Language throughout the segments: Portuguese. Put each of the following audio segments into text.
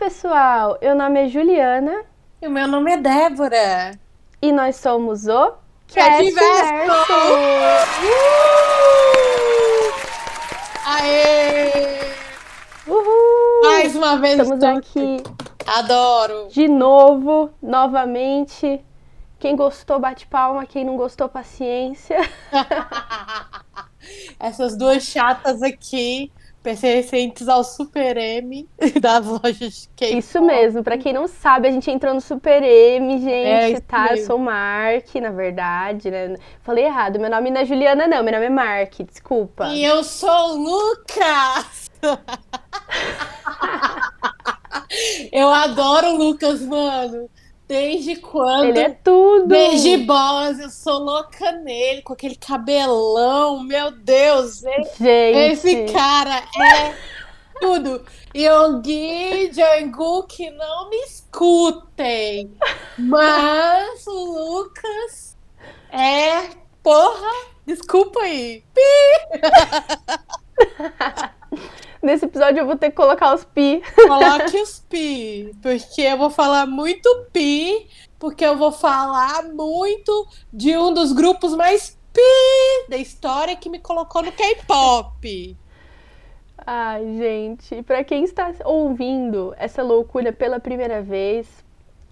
pessoal! Meu nome é Juliana. E o meu nome é Débora. E nós somos o Castverso! Uh! Aê! Uhul! Mais uma vez Estamos aqui. Adoro! De novo, novamente. Quem gostou, bate palma. Quem não gostou, paciência. Essas duas chatas aqui pertencentes ao Super M das lojas de K-pop. Isso mesmo, pra quem não sabe, a gente entrou no Super M, gente, É, tá? mesmo. Eu sou Mark, na verdade, né? Falei errado, meu nome não é Juliana, não, meu nome é Mark, desculpa. E eu sou o Lucas! eu adoro o Lucas, mano. Desde quando? Ele é tudo! Desde boss, eu sou louca nele, com aquele cabelão, meu Deus, esse, Gente, esse cara é tudo. Yogi, Jungkook, não me escutem, mas o Lucas é, porra, desculpa aí. nesse episódio eu vou ter que colocar os pi. Coloque os pi, porque eu vou falar muito pi, porque eu vou falar muito de um dos grupos mais pi da história que me colocou no K-pop. Ai, gente, pra quem está ouvindo essa loucura pela primeira vez,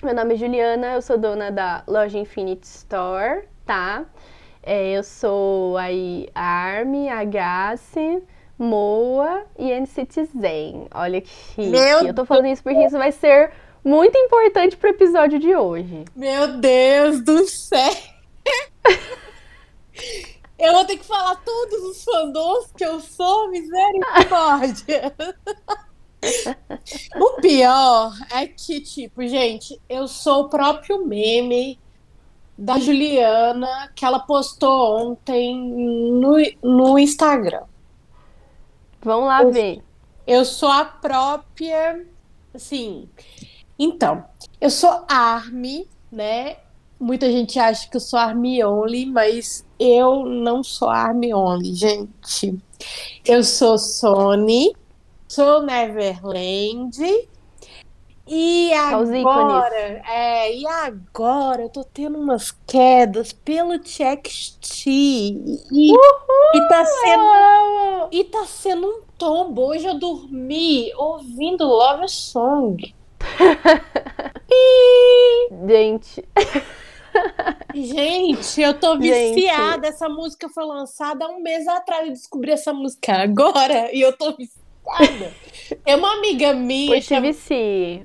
meu nome é Juliana, eu sou dona da loja Infinite Store, tá? É, eu sou aí Army, Agassi, Moa e NCT Zen. Olha que chique. Meu eu tô falando isso porque isso vai ser muito importante pro episódio de hoje. Meu Deus do céu! Eu vou ter que falar todos os fandoms que eu sou, misericórdia! O pior é que, tipo, gente, eu sou o próprio meme da Juliana que ela postou ontem no, no Instagram. Vamos lá Eu- ver. Eu sou a própria. Assim. Então, eu sou Army, né? Muita gente acha que eu sou Army Only, mas eu não sou Army Only, gente. Eu sou Sony, sou Neverland. E agora, é, e agora eu tô tendo umas quedas pelo TXT. E, e tá sendo e tá sendo um tombo. Hoje eu dormi ouvindo Love Song. Gente, Gente, eu tô Gente. viciada. Essa música foi lançada há um mês atrás. Eu descobri essa música agora e eu tô viciada. Tem uma amiga minha, pois chama-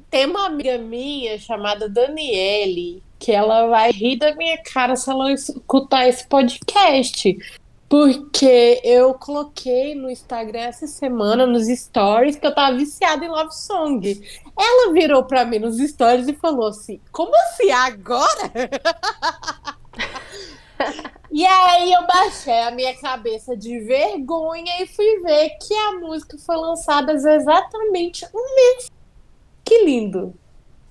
tem uma amiga minha chamada Daniele, que ela vai rir da minha cara se ela escutar esse podcast. Porque eu coloquei no Instagram essa semana, nos stories, que eu tava viciada em Love Song. Ela virou pra mim nos stories e falou assim: Como assim agora? e aí eu baixei a minha cabeça de vergonha e fui ver que a música foi lançada exatamente um mês. Que lindo!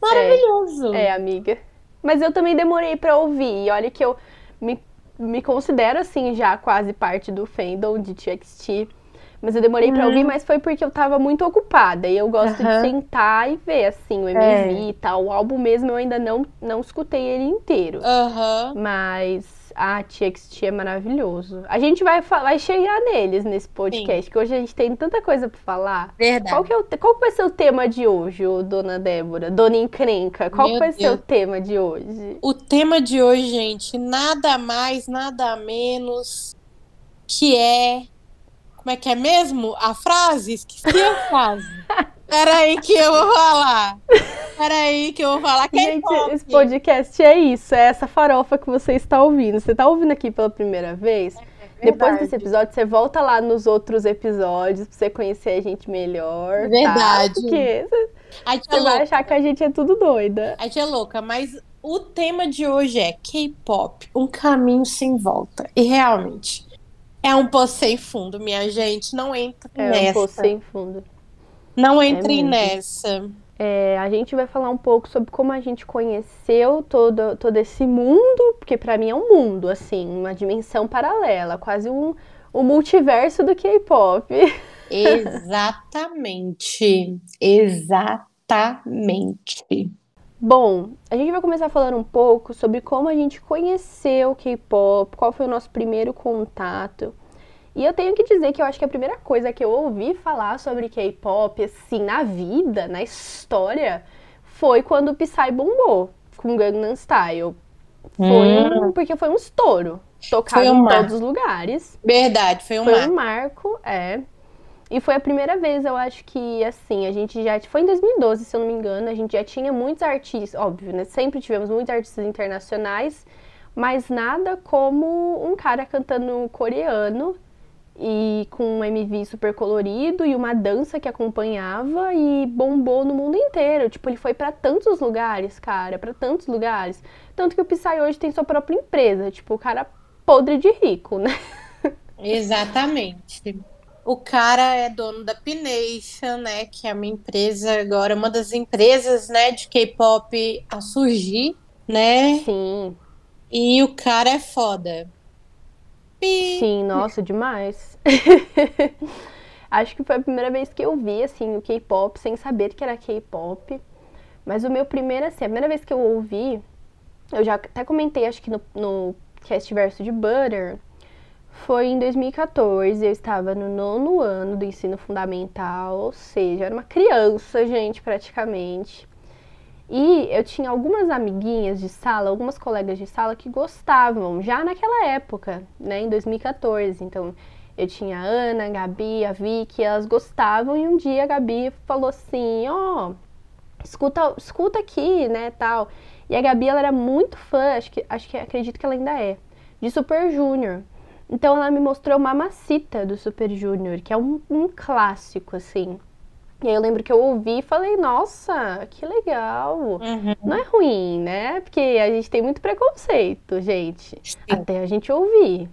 Maravilhoso! É, amiga. Mas eu também demorei pra ouvir. E olha que eu me, me considero, assim, já quase parte do fandom de TXT. Mas eu demorei pra Uhum. ouvir, mas foi porque eu tava muito ocupada. E eu gosto Aham. de sentar e ver, assim, o MV e tal. O álbum mesmo eu ainda não, não escutei ele inteiro. Aham. Mas a TXT é maravilhoso. A gente vai, vai chegar neles nesse podcast, que hoje a gente tem tanta coisa pra falar. Verdade. Qual que, é o, qual vai ser o tema de hoje, dona Débora? Dona Encrenca, qual Meu vai ser Deus. o tema de hoje? O tema de hoje, gente, nada mais, nada menos que é. Como é que é mesmo? A frase? Esqueci a frase. Peraí que eu vou falar. Peraí que eu vou falar. Gente, K-pop. esse podcast é isso, é essa farofa que você está ouvindo. Você está ouvindo aqui pela primeira vez? Depois Verdade. desse episódio, você volta lá nos outros episódios pra você conhecer a gente melhor. tá? Verdade. Porque você A gente é vai achar que a gente é tudo doida. A gente é louca, mas o tema de hoje é K-pop, um caminho sem volta. E realmente é um poço sem fundo, minha gente. Não entre É um nessa. poço sem fundo. Não entre mesmo. nessa. É, a gente vai falar um pouco sobre como a gente conheceu todo, todo esse mundo, porque pra mim é um mundo, assim, uma dimensão paralela, quase um, um multiverso do K-pop. Exatamente. Exatamente. Bom, a gente vai começar falando um pouco sobre como a gente conheceu o K-pop, qual foi o nosso primeiro contato. E eu tenho que dizer que eu acho que a primeira coisa que eu ouvi falar sobre K-pop, assim, na vida, na história, foi quando o Psy bombou com Gangnam Style. Foi hum. um, porque foi um estouro. Tocado um em todos os lugares. Verdade, foi um foi marco. Foi um marco, é. E foi a primeira vez, eu acho que, assim, a gente já. Foi em 2012, se eu não me engano, a gente já tinha muitos artistas, óbvio, né? Sempre tivemos muitos artistas internacionais, mas nada como um cara cantando coreano e com um MV super colorido e uma dança que acompanhava e bombou no mundo inteiro. Tipo, ele foi para tantos lugares, cara, para tantos lugares. Tanto que o Psy hoje tem sua própria empresa, tipo, o cara podre de rico, né? Exatamente. O cara é dono da Pination, né? Que é uma empresa agora, uma das empresas, né, de K-pop a surgir, né? Sim. E o cara é foda. Sim, nossa, demais. Acho que foi a primeira vez que eu vi, assim, o K-pop sem saber que era K-pop. Mas o meu primeiro, assim, a primeira vez que eu ouvi, eu já até comentei, acho que no, no cast verso de Butter, foi em 2014, eu estava no nono ano do ensino fundamental, ou seja, era uma criança, gente, praticamente. E eu tinha algumas amiguinhas de sala, algumas colegas de sala que gostavam, já naquela época, né, em 2014. Então, eu tinha a Ana, a Gabi, a Vicky, elas gostavam, e um dia a Gabi falou assim: Ó, oh, escuta, escuta aqui, né, tal. E a Gabi, ela era muito fã, acho que, acho que acredito que ela ainda é, de Super Junior. Então ela me mostrou Mamacita do Super Junior, que é um, um clássico, assim. E aí eu lembro que eu ouvi e falei, nossa, que legal. Uhum. Não é ruim, né? Porque a gente tem muito preconceito, gente. Sim. Até a gente ouvir.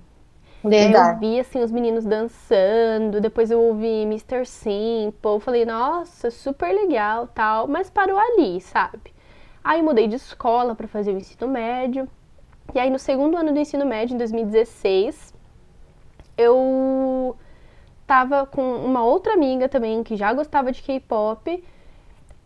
Verdade. Eu vi, assim, os meninos dançando, depois eu ouvi Mr. Simple, falei, nossa, super legal, tal, mas parou ali, sabe? Aí mudei de escola para fazer o ensino médio. E aí no segundo ano do ensino médio, em 2016, eu tava com uma outra amiga também que já gostava de K-pop.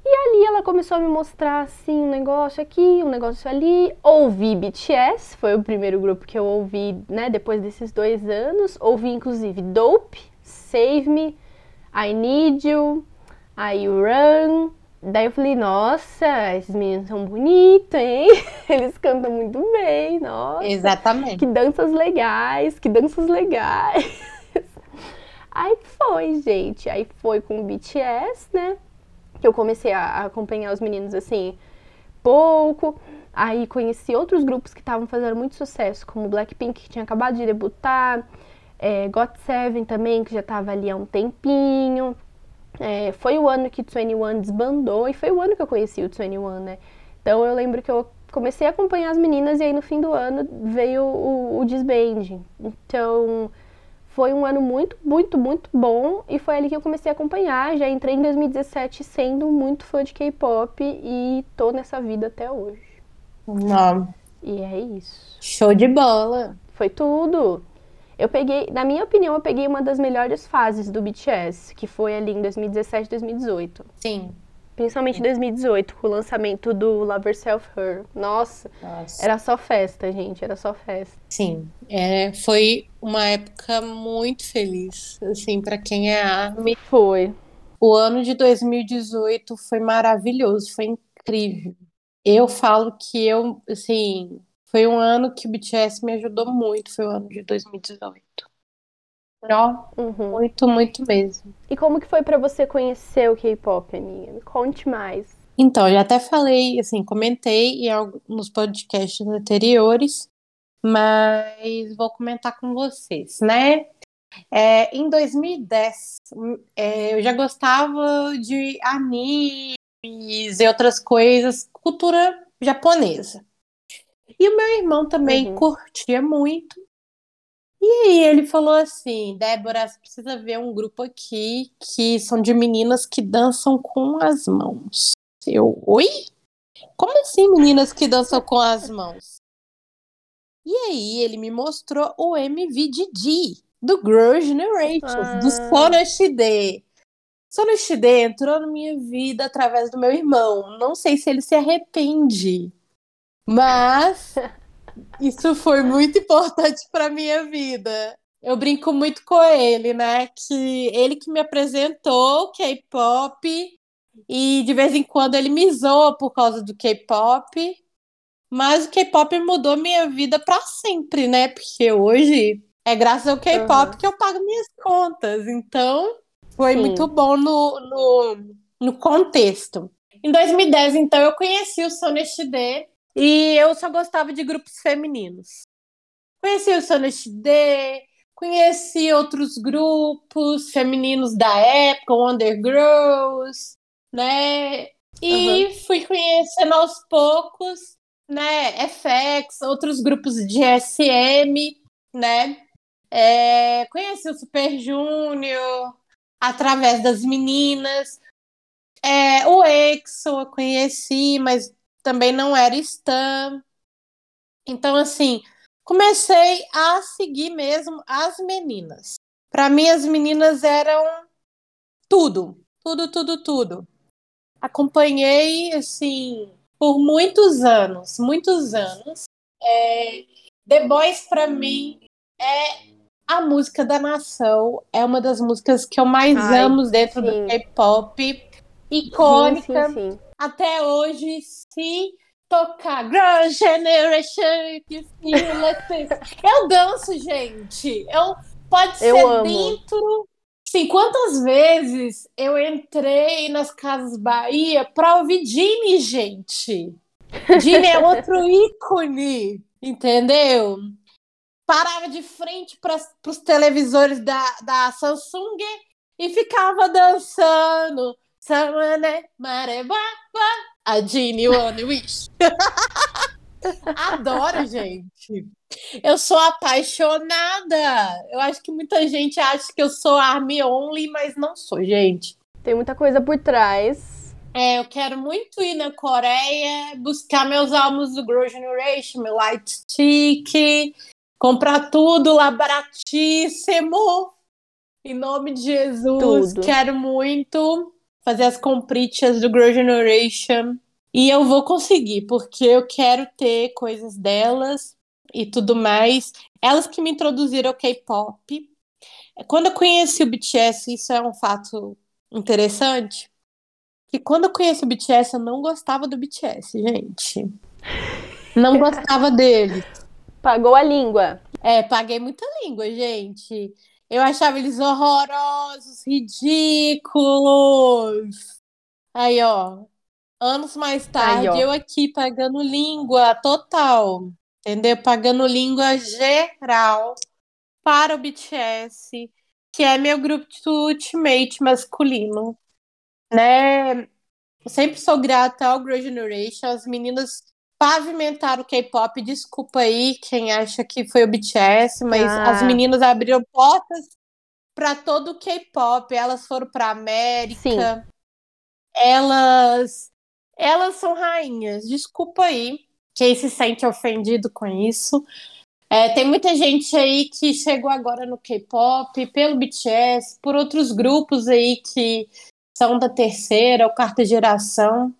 E ali ela começou a me mostrar assim um negócio aqui, um negócio ali. Ouvi BTS, foi o primeiro grupo que eu ouvi, né, depois desses dois anos. Ouvi inclusive Dope, Save Me, I Need You, I Run. Daí eu falei, nossa, esses meninos são bonitos, hein? Eles cantam muito bem, nossa. Exatamente. Que danças legais, que danças legais. Aí foi, gente. Aí foi com o BTS, né? Que eu comecei a acompanhar os meninos assim, pouco. Aí conheci outros grupos que estavam fazendo muito sucesso, como Blackpink, que tinha acabado de debutar, é, GOT7 também, que já estava ali há um tempinho. É, foi o ano que o 21 desbandou e foi o ano que eu conheci o 21, né? Então eu lembro que eu comecei a acompanhar as meninas e aí no fim do ano veio o, o. Então foi um ano muito, muito, muito bom e foi ali que eu comecei a acompanhar. Já entrei em 2017 sendo muito fã de K-pop e tô nessa vida até hoje. Não. E é isso. Show de bola. Foi tudo. Eu peguei, na minha opinião, eu peguei uma das melhores fases do BTS, que foi ali em 2017, 2018. Sim. Principalmente em 2018, com o lançamento do Love Yourself Her. Nossa, Nossa, era só festa, gente, era só festa. Sim, é, foi uma época muito feliz, assim, para quem é ARMY. Foi. O ano de 2018 foi maravilhoso, foi incrível. Eu falo que eu, assim, foi um ano que o BTS me ajudou muito, foi o ano de 2018. Ó, uhum. muito, muito mesmo. E como que foi para você conhecer o K-pop, amiga? Me conte mais. Então, eu já até falei, assim, comentei alguns podcasts anteriores, mas vou comentar com vocês, né? É, em 2010, é, eu já gostava de animes e outras coisas, cultura japonesa. E o meu irmão também uhum. curtia muito. E aí ele falou assim: Débora, você precisa ver um grupo aqui que são de meninas que dançam com as mãos. Eu, oi? Como assim meninas que dançam com as mãos? E aí ele me mostrou o MV de D, do Girl Generation, ah. do Sonoshide. Sonoshide entrou na minha vida através do meu irmão. Não sei se ele se arrepende, mas isso foi muito importante para minha vida. Eu brinco muito com ele, né? Que ele que me apresentou o K-pop e de vez em quando ele me zoa por causa do K-pop. Mas o K-pop mudou minha vida para sempre, né? Porque hoje é graças ao K-pop uhum. que eu pago minhas contas. Então, foi Sim. muito bom no, no, no contexto. Em 2010, então, eu conheci o Sonest e eu só gostava de grupos femininos. Conheci o Sonest conheci outros grupos femininos da época, Wonder Girls, né? E uhum. fui conhecendo aos poucos, né? FX, outros grupos de SM, né? É, conheci o Super Junior, através das meninas. É, o EXO eu conheci, mas também não era Stan. Então, assim, comecei a seguir mesmo as meninas. Para mim, as meninas eram tudo, tudo, tudo, tudo. Acompanhei, assim, por muitos anos, muitos anos. É, The Boys, para mim, é a música da nação é uma das músicas que eu mais Ai, amo dentro sim. do K-pop. Icônica. Sim, sim, Até hoje, se tocar Girl Generation, eu danço, gente. Eu, pode eu ser amo. dentro. Sim, quantas vezes eu entrei nas Casas Bahia pra ouvir Jimmy, gente? Jimmy é outro ícone, entendeu? parava de frente para os televisores da, da Samsung e ficava dançando. Samane, mareba, a Genie One Wish. Adoro, gente. Eu sou apaixonada. Eu acho que muita gente acha que eu sou Army Only, mas não sou, gente. Tem muita coisa por trás. É, eu quero muito ir na Coreia, buscar meus álbuns do Girl Generation, meu Light Stick, comprar tudo lá baratíssimo. Em nome de Jesus, tudo. quero muito fazer as compritas do Girl Generation. E eu vou conseguir, porque eu quero ter coisas delas e tudo mais. Elas que me introduziram ao K-pop. Quando eu conheci o BTS, isso é um fato interessante. Que quando eu conheci o BTS, eu não gostava do BTS, gente. Não gostava dele. Pagou a língua. É, paguei muita língua, gente. Eu achava eles horrorosos, ridículos. Aí, ó. Anos mais tarde, Aí, eu aqui pagando língua total. Entendeu? Pagando língua geral para o BTS, que é meu grupo de ultimate masculino. Né? Eu sempre sou grata ao Girl Generation. As meninas pavimentar o K-pop. Desculpa aí quem acha que foi o BTS, mas ah. as meninas abriram portas para todo o K-pop. Elas foram para América. Sim. Elas elas são rainhas. Desculpa aí quem se sente ofendido com isso. É, tem muita gente aí que chegou agora no K-pop pelo BTS, por outros grupos aí que são da terceira ou quarta geração.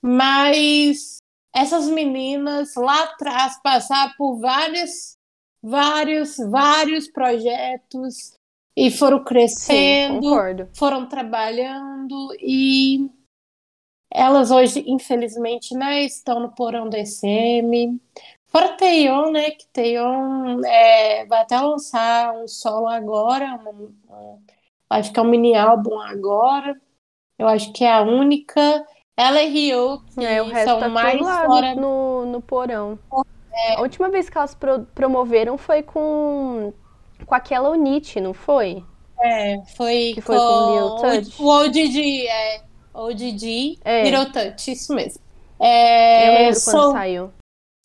Mas essas meninas lá atrás passaram por vários, vários, vários projetos e foram crescendo, Sim, foram trabalhando e elas hoje, infelizmente, né, estão no porão do SM. Fora Teion, né, que Teion é, vai até lançar um solo agora, um, vai ficar um mini álbum agora. Eu acho que é a única. Ela e Rio, que é, o resto são tá mais lá fora... no, no porão. É. A última vez que elas pro, promoveram foi com, com aquela Unite, não foi? É, foi, que foi com, com Lil Touch. O ODD, é. ODD, é. Little Touch, isso mesmo. É, Eu lembro sou, quando saiu.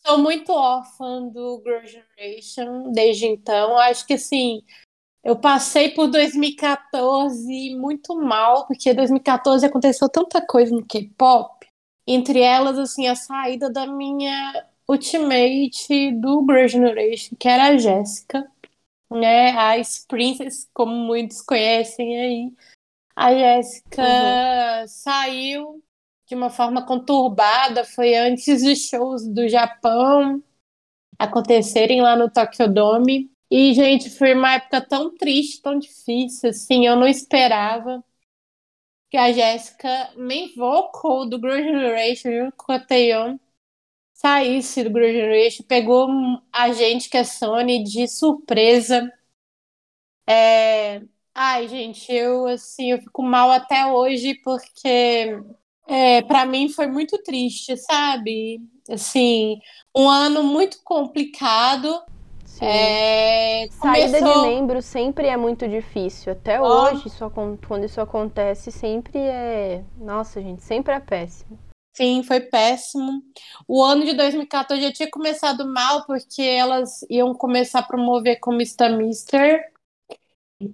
Sou muito órfã do Girl Generation desde então. Acho que, assim, eu passei por 2014 muito mal, porque 2014 aconteceu tanta coisa no K-pop, entre elas assim a saída da minha ultimate do Girl Generation, que era a Jéssica, né, a Princess, como muitos conhecem aí. A Jéssica uhum. saiu de uma forma conturbada, foi antes dos shows do Japão acontecerem lá no Tokyo Dome. E, gente, foi uma época tão triste, tão difícil, assim, eu não esperava que a Jéssica, main vocal do Girl Generation, junto com a Taeyeon, saísse do Girl Generation, pegou a gente, que é Sony, de surpresa. É... Ai, gente, eu, assim, eu fico mal até hoje, porque é, para mim foi muito triste, sabe? Assim, um ano muito complicado. Sim. É, Saída começou... de membro sempre é muito difícil. Até oh. hoje, isso, quando isso acontece, sempre é. Nossa, gente, sempre é péssimo. Sim, foi péssimo. O ano de 2014 já tinha começado mal, porque elas iam começar a promover com Mr. Mister.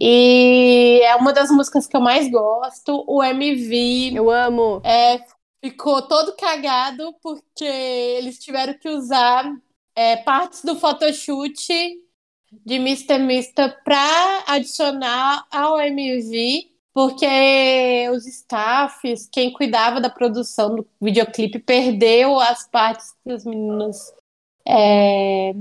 E é uma das músicas que eu mais gosto. O MV. Eu amo. É, ficou todo cagado porque eles tiveram que usar é, partes do photoshoot de Mr. Mister para adicionar ao MV. Porque os staffs, quem cuidava da produção do videoclipe, perdeu as partes que os meninos é,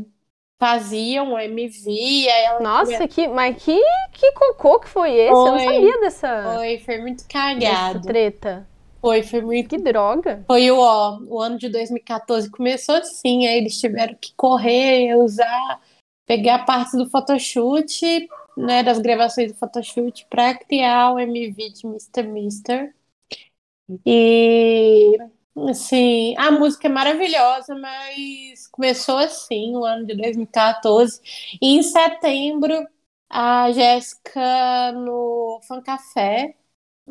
faziam o MV. Nossa, que, mas que, que cocô que foi esse? Foi, eu não sabia dessa. Foi, foi muito cagado. Essa treta. Foi, foi muito. Que droga. Foi o, ó, o ano de 2014 começou assim, aí eles tiveram que correr, usar, pegar parte do photoshoot, né, das gravações do photoshoot para criar o MV de Mr. Mister. E Assim, a música é maravilhosa, mas começou assim, o ano de 2014. E em setembro, a Jéssica no Fan Café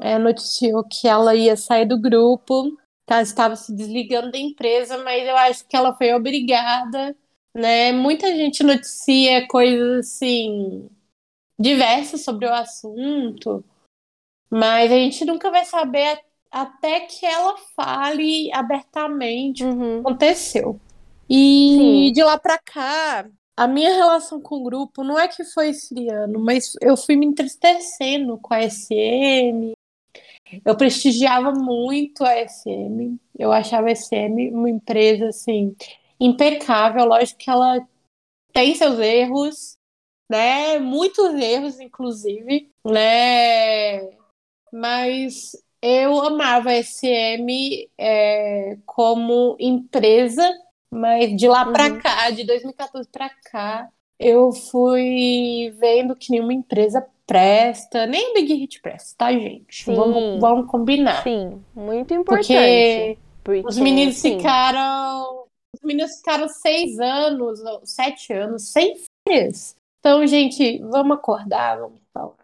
é, noticiou que ela ia sair do grupo, que ela estava se desligando da empresa, mas eu acho que ela foi obrigada, né? Muita gente noticia coisas assim diversas sobre o assunto, mas a gente nunca vai saber até que ela fale abertamente uhum. o que uhum. aconteceu. E Sim. de lá para cá, a minha relação com o grupo não é que foi esfriando, mas eu fui me entristecendo com a SM. Eu prestigiava muito a SM. Eu achava a SM uma empresa assim impecável. Lógico que ela tem seus erros, né? Muitos erros, inclusive, né? Mas eu amava a SM é, como empresa, mas de lá uhum. para cá, de 2014 para cá, eu fui vendo que nenhuma empresa presta, nem a Big Hit presta, tá, gente? Sim. Vamos, vamos combinar. Sim, muito importante. Porque, porque os meninos sim. ficaram. Os meninos ficaram seis anos, sete anos, sem férias. Então, gente, vamos acordar, vamos falar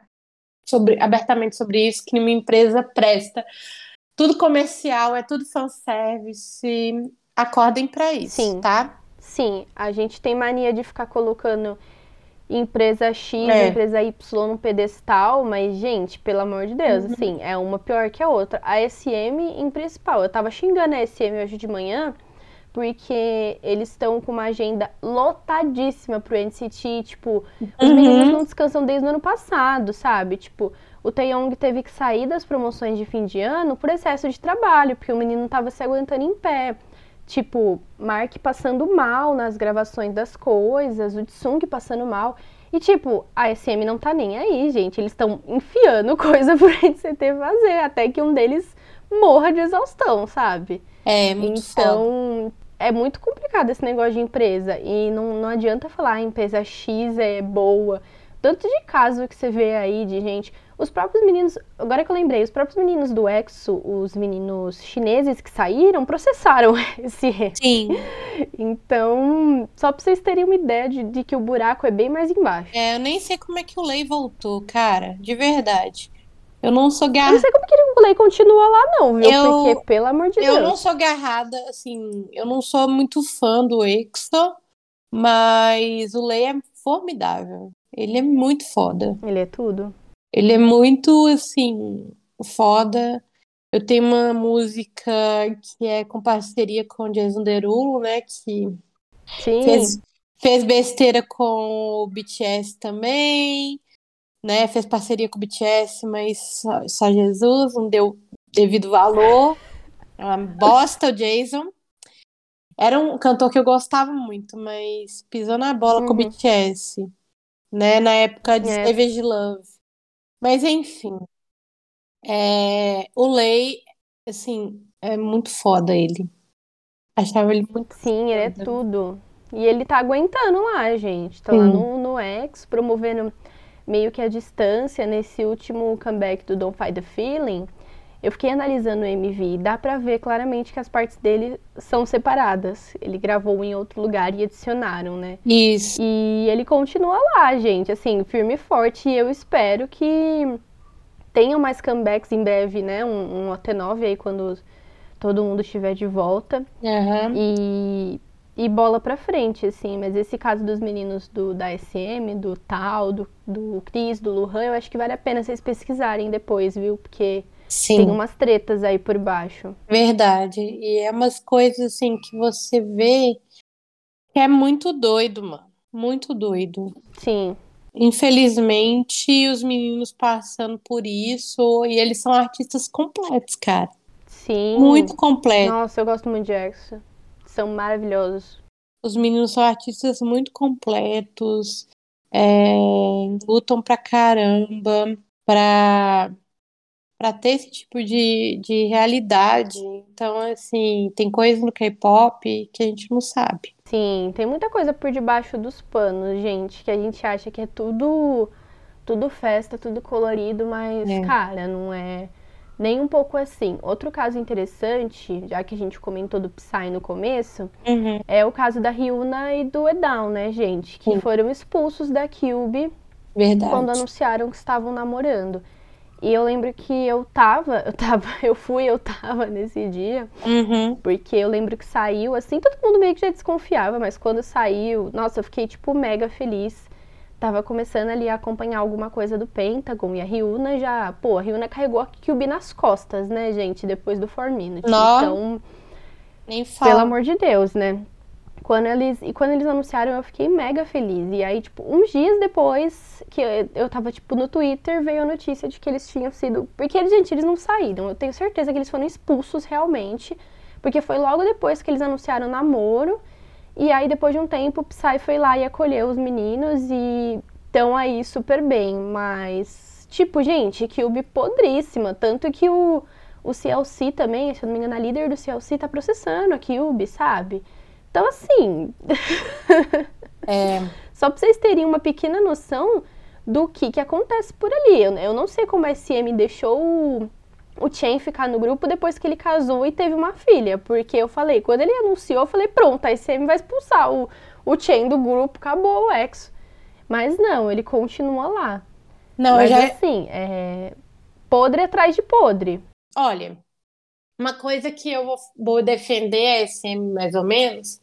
sobre, abertamente sobre isso, que nenhuma empresa presta. Tudo comercial, é tudo fanservice. Acordem para isso, Sim. tá? Sim, a gente tem mania de ficar colocando empresa X, é. empresa Y no pedestal, mas, gente, pelo amor de Deus, uhum. assim, é uma pior que a outra. A SM em principal. Eu tava xingando a SM hoje de manhã porque eles estão com uma agenda lotadíssima pro NCT, tipo, os uhum. meninos não descansam desde o ano passado, sabe? Tipo, o Taeyong teve que sair das promoções de fim de ano por excesso de trabalho, porque o menino tava se aguentando em pé. Tipo, Mark passando mal nas gravações das coisas, o Tsung passando mal. E, tipo, a SM não tá nem aí, gente. Eles estão enfiando coisa pro NCT fazer, até que um deles morra de exaustão, sabe? É, muito Então, foda. é muito complicado esse negócio de empresa. E não, não adianta falar a ah, empresa X é boa. Tanto de caso que você vê aí de gente. Os próprios meninos. Agora que eu lembrei, os próprios meninos do EXO, os meninos chineses que saíram, processaram esse Sim. Então, só pra vocês terem uma ideia de, de que o buraco é bem mais embaixo. É, eu nem sei como é que o Lei voltou, cara. De verdade. Eu não sou garrada. Eu não sei como que o Lei continua lá, não, viu? Eu, Porque, pelo amor de eu Deus. Eu não sou garrada, assim, eu não sou muito fã do EXO, mas o Lei é formidável. Ele é muito foda. Ele é tudo. Ele é muito, assim, foda. Eu tenho uma música que é com parceria com o Jason Derulo, né? Que Sim. Fez, fez besteira com o BTS também. né? Fez parceria com o BTS, mas só, só Jesus não deu devido valor. É uma bosta o Jason. Era um cantor que eu gostava muito, mas pisou na bola uhum. com o uhum. BTS, né? Na época de é. Savage Love. Mas enfim. É... O Lei, assim, é muito foda ele. Achava ele muito Sim, foda. ele é tudo. E ele tá aguentando lá, gente. Tá Sim. lá no, no X, promovendo meio que a distância nesse último comeback do Don't Fight the Feeling. Eu fiquei analisando o MV e dá pra ver claramente que as partes dele são separadas. Ele gravou em outro lugar e adicionaram, né? Isso. E ele continua lá, gente, assim, firme e forte. E eu espero que tenham mais comebacks em breve, né? Um, um OT9 aí quando todo mundo estiver de volta. Uhum. E e bola pra frente, assim. Mas esse caso dos meninos do, da SM, do Tal, do, do Cris, do Luhan, eu acho que vale a pena vocês pesquisarem depois, viu? Porque Sim. tem umas tretas aí por baixo. Verdade. E é umas coisas, assim, que você vê que é muito doido, mano. Muito doido. Sim. Infelizmente, os meninos passando por isso, e eles são artistas completos, cara. Sim. Muito completos. Nossa, eu gosto muito de Exo são maravilhosos. Os meninos são artistas muito completos, é, lutam pra caramba pra, pra ter esse tipo de, de realidade. Então, assim, tem coisa no K-pop que a gente não sabe. Sim, tem muita coisa por debaixo dos panos, gente, que a gente acha que é tudo tudo festa, tudo colorido, mas, é. cara, não é nem um pouco assim. Outro caso interessante, já que a gente comentou do Psy no começo, uhum. é o caso da Ryuna e do Edown, né, gente? Que Sim. foram expulsos da Cube Verdade. quando anunciaram que estavam namorando. E eu lembro que eu tava, eu tava, eu fui, eu tava nesse dia, uhum. porque eu lembro que saiu, assim, todo mundo meio que já desconfiava, mas quando saiu, nossa, eu fiquei, tipo, mega feliz tava começando ali a acompanhar alguma coisa do Pentagon e a Ryuna já, pô, a Ryuna carregou a Kyubi nas costas, né, gente, depois do Four Minutes. Não. Então, nem fala. pelo amor de Deus, né? Quando eles, e quando eles anunciaram, eu fiquei mega feliz. E aí, tipo, uns dias depois que eu, eu tava, tipo, no Twitter, veio a notícia de que eles tinham sido. Porque, gente, eles não saíram. Eu tenho certeza que eles foram expulsos realmente. Porque foi logo depois que eles anunciaram o namoro. E aí, depois de um tempo, o Psy foi lá e acolheu os meninos e estão aí super bem. Mas, tipo, gente, Cube podríssima. Tanto que o, o CLC também, se eu não me engano, a líder do CLC tá processando a Cube, sabe? Então, assim. é... Só pra vocês terem uma pequena noção do que, que acontece por ali. Eu, eu não sei como a SM deixou o Chen ficar no grupo depois que ele casou e teve uma filha. Porque eu falei, quando ele anunciou, eu falei, pronto, a SM vai expulsar o, o Chen do grupo, acabou o exo. Mas não, ele continua lá. Não, Mas já... assim, é... podre atrás de podre. Olha, uma coisa que eu vou defender a SM mais ou menos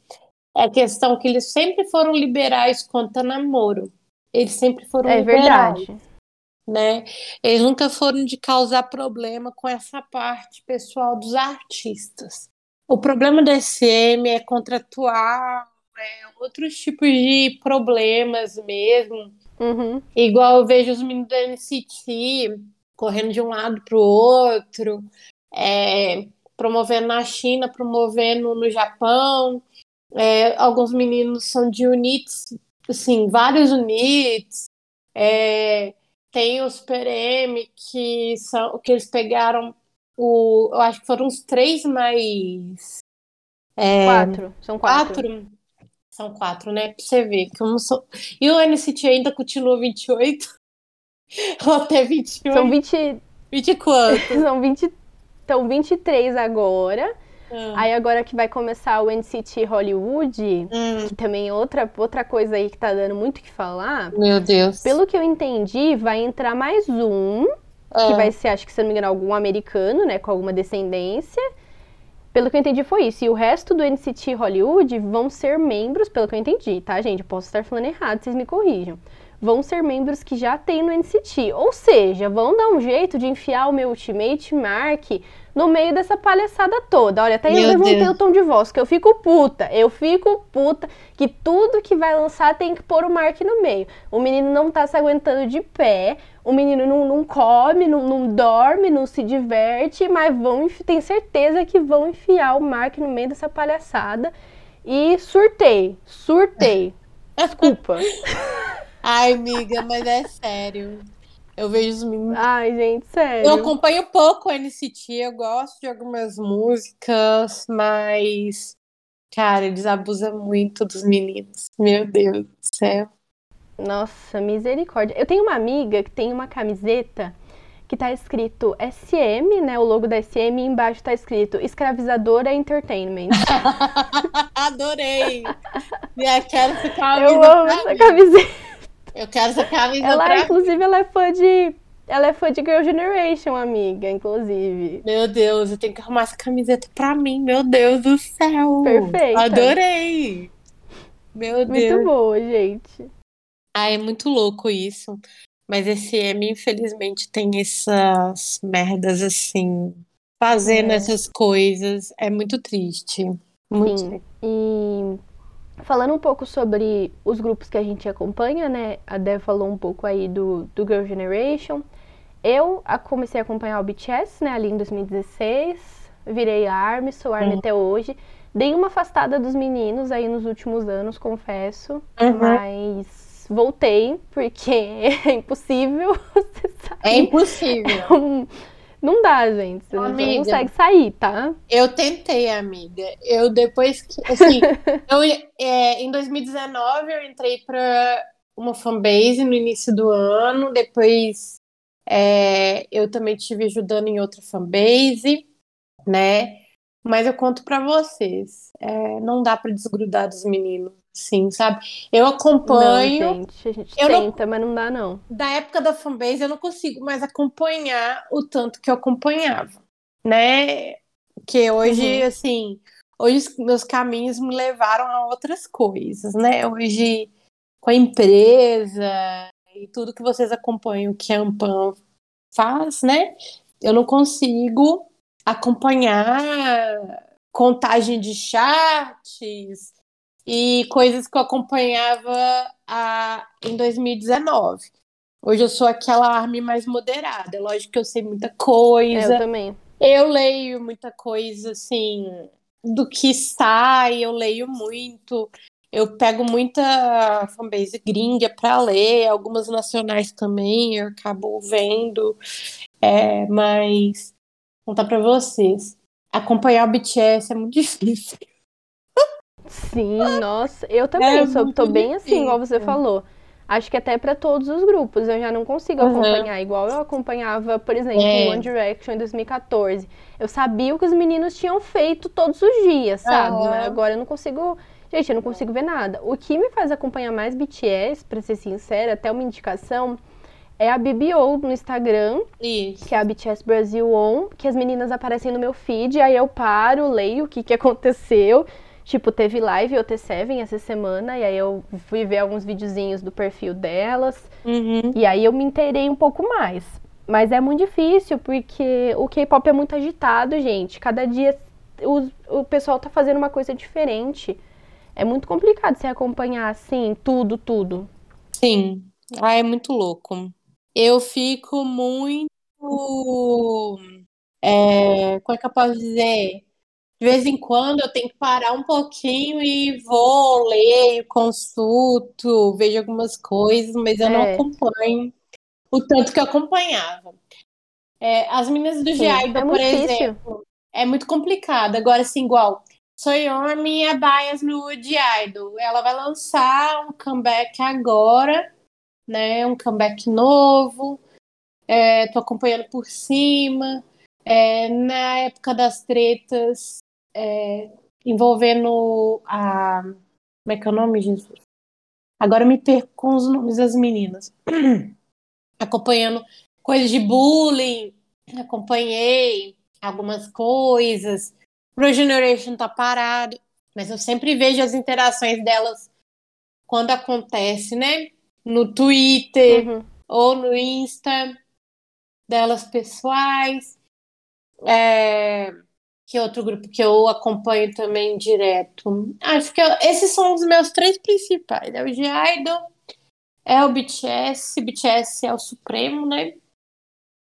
é a questão que eles sempre foram liberais quanto a namoro. Eles sempre foram é liberais. Verdade né? Eles nunca foram de causar problema com essa parte pessoal dos artistas. O problema da SM é contratual, é outros tipos de problemas mesmo. Uhum. Igual eu vejo os meninos da NCT correndo de um lado para o outro, é, promovendo na China, promovendo no Japão. É, alguns meninos são de units, assim, vários units. É, tem o Super M, que são que eles pegaram o. Eu acho que foram os três mais. É, quatro. São quatro. quatro. São quatro, né? Pra você ver. Como sou... E o NCT ainda continua 28? Ou até 28? São 20. 20 quanto? São 20. Estão 23 agora. Hum. Aí agora que vai começar o NCT Hollywood, hum. que também é outra, outra coisa aí que tá dando muito o que falar. Meu Deus. Pelo que eu entendi, vai entrar mais um, que ah. vai ser, acho que se não me engano, algum americano, né, com alguma descendência. Pelo que eu entendi foi isso. E o resto do NCT Hollywood vão ser membros, pelo que eu entendi, tá, gente? Eu posso estar falando errado, vocês me corrijam. Vão ser membros que já tem no NCT. Ou seja, vão dar um jeito de enfiar o meu Ultimate Mark no meio dessa palhaçada toda. Olha, até eu Meu levantei Deus. o tom de voz, que eu fico puta. Eu fico puta que tudo que vai lançar tem que pôr o Mark no meio. O menino não tá se aguentando de pé, o menino não, não come, não, não dorme, não se diverte, mas vão, tem certeza que vão enfiar o Mark no meio dessa palhaçada. E surtei, surtei. Desculpa. Ai, amiga, mas é sério. Eu vejo os meninos. Ai, gente, sério. Eu acompanho pouco o NCT, eu gosto de algumas músicas, mas, cara, eles abusam muito dos meninos. Meu Deus do céu. Nossa, misericórdia. Eu tenho uma amiga que tem uma camiseta que tá escrito SM, né? O logo da SM, e embaixo tá escrito Escravizadora Entertainment. Adorei! Eu quero essa camisa. Eu amo essa camiseta. Eu quero essa camisa Ela, pra inclusive, ela é fã de. Ela é fã de Girl Generation, amiga, inclusive. Meu Deus, eu tenho que arrumar essa camiseta pra mim. Meu Deus do céu. Perfeita. Adorei. Meu Muito Deus. boa, gente. Ah, é muito louco isso. Mas esse M, infelizmente, tem essas merdas assim, fazendo É. essas coisas. É muito triste. Muito Sim. triste. E falando um pouco sobre os grupos que a gente acompanha, né? A Dev falou um pouco aí do, do Girl Generation. Eu a- comecei a acompanhar o BTS, né? Ali em 2016. Virei ARMY, sou ARMY Uhum. até hoje. Dei uma afastada dos meninos aí nos últimos anos, confesso. Uhum. Mas voltei, porque é impossível você sair. É impossível. Não dá, gente. Você Amiga. não consegue sair, tá? Eu tentei, amiga. Eu depois que. Assim, eu, é, em 2019 eu entrei pra uma fanbase no início do ano. Depois é, eu também estive ajudando em outra fanbase, né? Mas eu conto pra vocês. é, não dá pra desgrudar dos meninos, sim, sabe? Eu acompanho. Não, gente. A gente Eu não- tenta, mas não dá, não. da época da fanbase eu não consigo mais acompanhar o tanto que eu acompanhava, né? Que hoje, Uhum. assim, hoje meus caminhos me levaram a outras coisas, né? Hoje, com a empresa e tudo que vocês acompanham que a Ampam faz, né? Eu não consigo acompanhar contagem de chats e coisas que eu acompanhava a, em 2019. Hoje eu sou aquela arme mais moderada. É Lógico que eu sei muita É, eu coisa. também. Eu leio muita coisa, assim, do que sai, eu leio muito. Eu pego muita fanbase gringa pra ler, algumas nacionais também, eu acabo vendo. É, mas contar pra vocês. Acompanhar o BTS é muito difícil. Sim, nossa. Eu também É sou, tô bem assim, igual você falou. Acho que até pra todos os grupos. Eu já não consigo Uhum. acompanhar igual eu acompanhava, por exemplo, É. One Direction em 2014. Eu sabia o que os meninos tinham feito todos os dias, sabe? Aham. Mas agora eu não consigo. Gente, eu não consigo ver nada. O que me faz acompanhar mais BTS, pra ser sincera, até uma indicação, é a BBO no Instagram. Isso. que é a BTS Brasil On, que as meninas aparecem no meu feed, aí eu paro, leio o que, que aconteceu. Tipo, teve live OT7 essa semana, e aí eu fui ver alguns videozinhos do perfil delas, Uhum. e aí eu me inteirei um pouco mais. Mas é muito difícil, porque o K-pop é muito agitado, gente. Cada dia o, o pessoal tá fazendo uma coisa diferente. É muito complicado você acompanhar, assim, tudo, tudo. Sim. Ah, é muito louco. Eu fico muito. É, como é que eu posso dizer? De vez em quando eu tenho que parar um pouquinho e vou, leio, consulto, vejo algumas coisas, mas eu não É. acompanho o tanto que eu acompanhava. É, as meninas do G-Idol, é por difícil. exemplo, é muito complicado. Agora, assim, igual Soyeon e a Bias no G-Idol, ela vai lançar um comeback agora né? Um comeback novo. É, tô acompanhando por cima. É, na época das tretas é, envolvendo a. Como é que é o nome, Jesus? Agora eu me perco com os nomes das meninas. Acompanhando coisas de bullying, acompanhei algumas coisas. Pro Generation tá parado, mas eu sempre vejo as interações delas quando acontece, né? No Twitter Uhum. ou no Insta delas pessoais. É... Que outro grupo que eu acompanho também direto? Acho que eu... esses são os meus três principais. É o G-Idol, é o BTS. BTS é o supremo, né?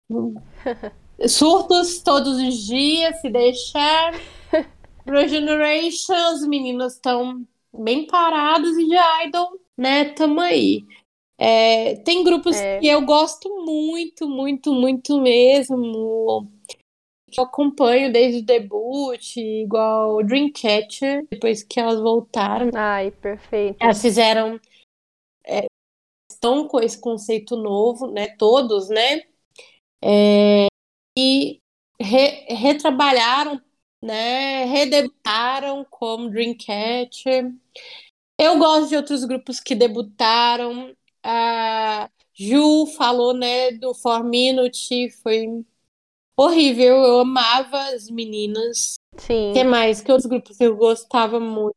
Surtos todos os dias, se deixar. Pro Generation, os meninos estão bem parados e de Idol, né? Tamo aí. É, tem grupos é. que eu gosto muito, muito, muito mesmo. Que eu acompanho desde o debut, igual Dreamcatcher, depois que elas voltaram. Ai, perfeito. Elas fizeram. É, estão com esse conceito novo, né? Todos, né? É, e re, retrabalharam, né? Redebutaram como Dreamcatcher. Eu gosto de outros grupos que debutaram a Ju falou, né, do Four Minute, foi horrível, eu amava as meninas. Sim. O que mais? Que outros grupos eu gostava muito?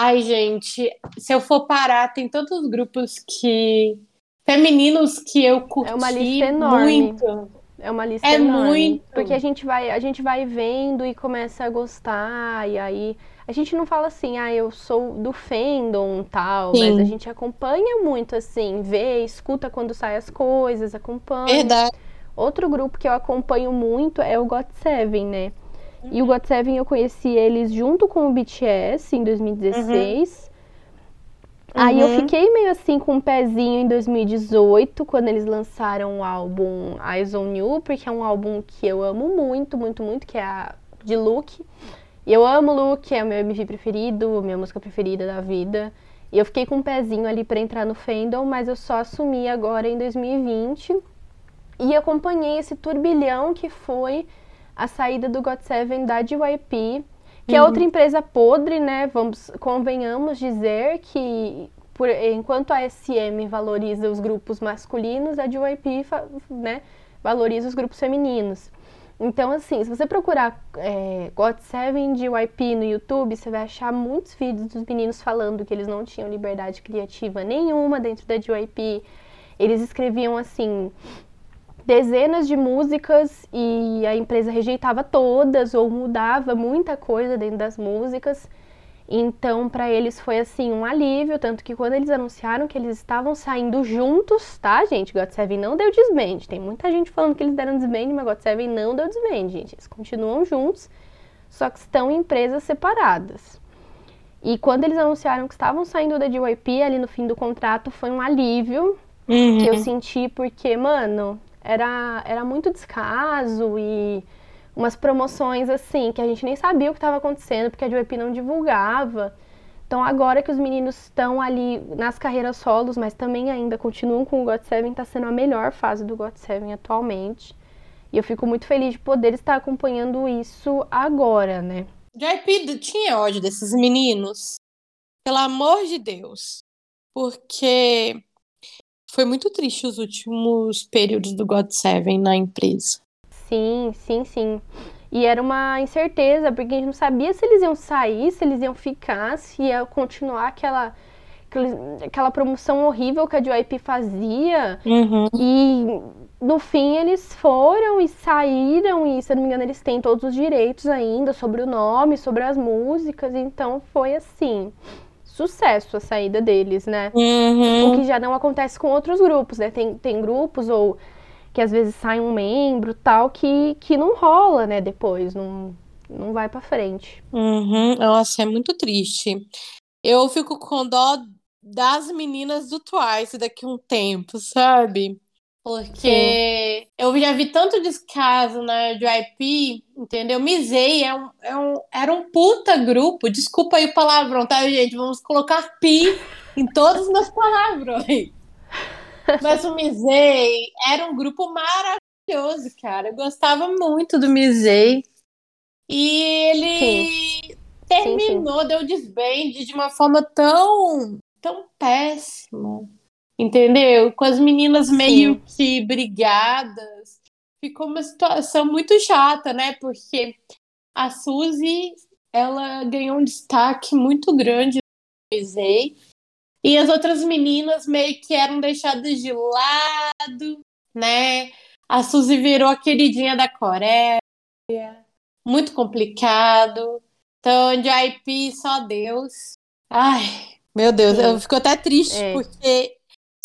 Ai, gente, se eu for parar, tem tantos grupos que femininos que eu curti é uma lista enorme. muito. É uma lista é enorme. Muito. Porque a gente vai, a gente vai vendo e começa a gostar e aí a gente não fala assim, ah, eu sou do fandom tal, Sim. mas a gente acompanha muito assim, vê, escuta quando saem as coisas, acompanha. Verdade. Outro grupo que eu acompanho muito é o GOT7, né? Uhum. E o uhum. GOT7 eu conheci eles junto com o BTS em 2016. Uhum. Aí eu uhum. fiquei meio assim com um pezinho em 2018, quando eles lançaram o álbum Eyes on You, porque é um álbum que eu amo muito, muito, muito, que é a de Look. E eu amo Luke, é o meu MV preferido, minha música preferida da vida. E eu fiquei com um pezinho ali para entrar no fandom, mas eu só assumi agora em 2020. E acompanhei esse turbilhão que foi a saída do GOT7 da JYP, que é uhum. é outra empresa podre, né? Vamos, convenhamos dizer que por, enquanto a SM valoriza os grupos masculinos, a JYP né, valoriza os grupos femininos. Então, assim, se você procurar é, GOT7 de YP no YouTube, você vai achar muitos vídeos dos meninos falando que eles não tinham liberdade criativa nenhuma dentro da JYP. Eles escreviam, assim, dezenas de músicas e a empresa rejeitava todas ou mudava muita coisa dentro das músicas. Então, para eles foi assim um alívio, tanto que quando eles anunciaram que eles estavam saindo juntos, tá, gente? GOT7 não deu desband. Tem muita gente falando que eles deram desband, mas GOT7 não deu desband, gente. Eles continuam juntos, só que estão em empresas separadas. E quando eles anunciaram que estavam saindo da JYP, ali no fim do contrato, foi um alívio uhum. que eu senti, porque, mano, era, era muito descaso e umas promoções assim, que a gente nem sabia o que estava acontecendo, porque a JYP não divulgava. Então agora que os meninos estão ali nas carreiras solos, mas também ainda continuam com o GOT7, está sendo a melhor fase do GOT7 atualmente. E eu fico muito feliz de poder estar acompanhando isso agora, né? JYP tinha ódio desses meninos? Pelo amor de Deus. Porque foi muito triste os últimos períodos do GOT7 na empresa. Sim, sim, sim. E era uma incerteza, porque a gente não sabia se eles iam sair, se eles iam ficar, se ia continuar aquela, aquela promoção horrível que a JYP fazia. Uhum. E no fim eles foram e saíram, e se eu não me engano, eles têm todos os direitos ainda sobre o nome, sobre as músicas. Então foi assim sucesso a saída deles, né? Uhum. O que já não acontece com outros grupos, né? Tem, tem grupos ou que às vezes sai um membro tal que, que não rola, né, depois, não, não vai para frente. Uhum. Nossa, é muito triste. Eu fico com dó das meninas do Twice daqui a um tempo, sabe? Porque Sim. eu já vi tanto descaso na JYP, entendeu? Misei é um, é um, era um puta grupo. Desculpa aí o palavrão, tá, gente? Vamos colocar pi em todos os meus palavrões. Mas o Misei era um grupo maravilhoso, cara. Eu gostava muito do Misei. E ele sim. terminou, sim, sim. deu desband de uma forma tão, tão péssima. Entendeu? Com as meninas meio que brigadas. Ficou uma situação muito chata, né? Porque a Suzy, ela ganhou um destaque muito grande no. E as outras meninas meio que eram deixadas de lado, né? A Suzy virou a queridinha da Coreia. Muito complicado. Então, de IP, só Deus. Ai, meu Deus, Sim. eu fico até triste é. porque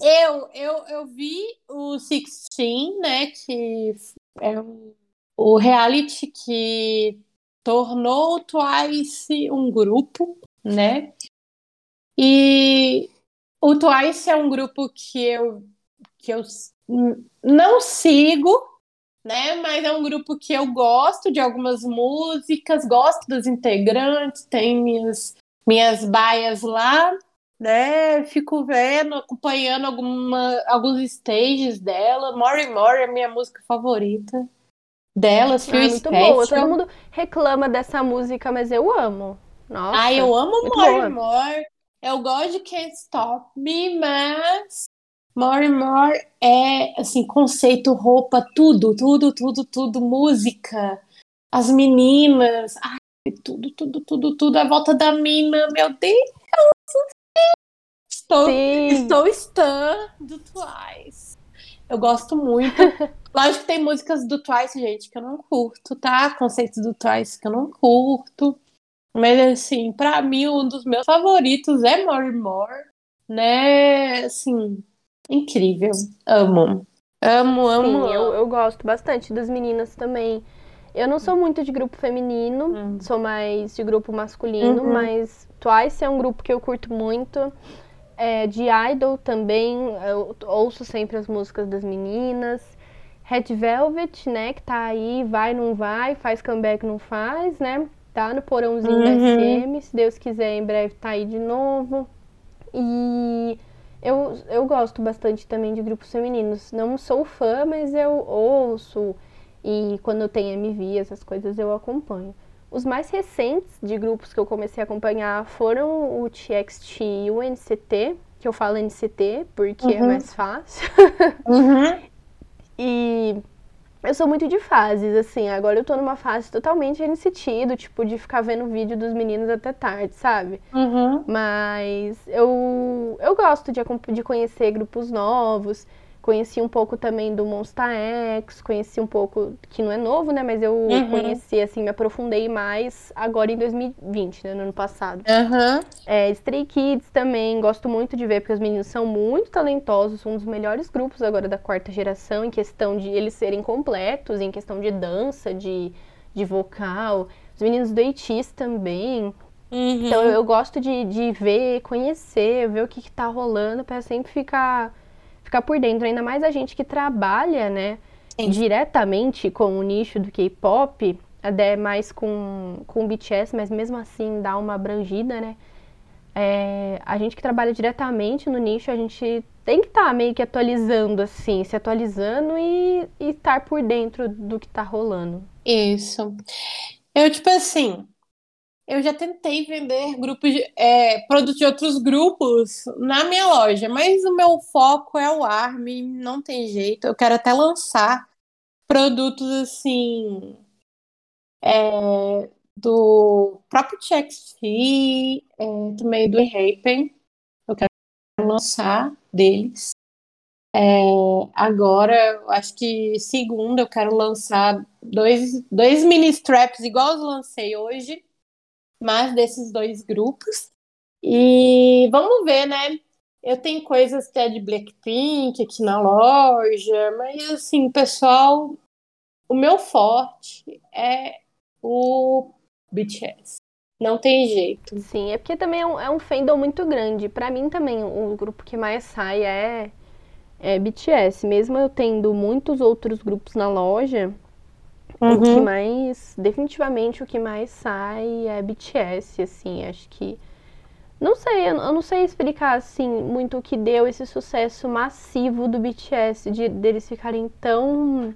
eu, eu, eu vi o Sixteen, né? Que é o, o reality que tornou o Twice um grupo, né? E o Twice é um grupo que eu, que eu não sigo, né? Mas é um grupo que eu gosto de algumas músicas, gosto dos integrantes, tem minhas, minhas baias lá, né? Fico vendo, acompanhando alguma, alguns stages dela. More More é minha música favorita dela, Feel ah, muito boa. Todo mundo reclama dessa música, mas eu amo. Nossa, ah, eu amo More More. Eu gosto de Can't Stop Me, mas More More é assim, conceito, roupa, tudo, tudo, tudo, tudo, música, as meninas, ai, tudo, tudo, tudo, tudo, a volta da mina, meu Deus! Estou, estou stan do Twice. Eu gosto muito. Lógico que tem músicas do Twice, gente, que eu não curto, tá? Conceitos do Twice que eu não curto. Mas, assim, pra mim, um dos meus favoritos é More More, né? Assim, incrível. Amo. Amo, amo. Sim, eu, eu gosto bastante das meninas também. Eu não sou muito de grupo feminino, uhum. sou mais de grupo masculino, uhum. mas Twice é um grupo que eu curto muito. É, de Idol também, eu ouço sempre as músicas das meninas. Red Velvet, né, que tá aí, vai, não vai, faz comeback, não faz, né? Tá no porãozinho uhum. da SM, se Deus quiser, em breve tá aí de novo. E eu, eu gosto bastante também de grupos femininos. Não sou fã, mas eu ouço. E quando tem MV, essas coisas eu acompanho. Os mais recentes de grupos que eu comecei a acompanhar foram o TXT e o NCT, que eu falo NCT porque é uhum. é mais fácil. Uhum. e eu sou muito de fases, assim. Agora eu tô numa fase totalmente NCT, do tipo de ficar vendo vídeo dos meninos até tarde, sabe? Uhum. Mas eu, eu gosto de, de conhecer grupos novos. Conheci um pouco também do Monsta X, conheci um pouco, que não é novo, né? Mas eu uhum. conheci, assim, me aprofundei mais agora em 2020, né? No ano passado. Uhum. É, Stray Kids também, gosto muito de ver, porque os meninos são muito talentosos, um dos melhores grupos agora da quarta geração, em questão de eles serem completos, em questão de dança, de, de vocal. Os meninos do ATEEZ também. Uhum. Então eu gosto de, de ver, conhecer, ver o que, que tá rolando, para sempre ficar ficar por dentro, ainda mais a gente que trabalha, né, Sim. diretamente com o nicho do K-pop, até mais com, com o BTS, mas mesmo assim dá uma abrangida, né? É, a gente que trabalha diretamente no nicho, a gente tem que estar tá meio que atualizando, assim, se atualizando e, e estar por dentro do que tá rolando. Isso. Eu, tipo assim, eu já tentei vender grupos de, é, produtos de outros grupos na minha loja, mas o meu foco é o ARM, não tem jeito. Eu quero até lançar produtos assim é, do próprio TXT, é, também do Rapen. Eu quero lançar deles. É, agora, acho que segunda eu quero lançar dois, dois mini straps igual eu lancei hoje mas desses dois grupos. E vamos ver, né? Eu tenho coisas até de Blackpink aqui na loja, mas assim, pessoal, o meu forte é o BTS. Não tem jeito. Sim, é porque também é um, é um fandom muito grande. Para mim também, o grupo que mais sai é, é BTS. Mesmo eu tendo muitos outros grupos na loja, Uhum. O que uhum. mais, definitivamente, o que mais sai é BTS, assim, acho que. Não sei, eu não sei explicar, assim, muito o que deu esse sucesso massivo do BTS, de deles ficarem tão.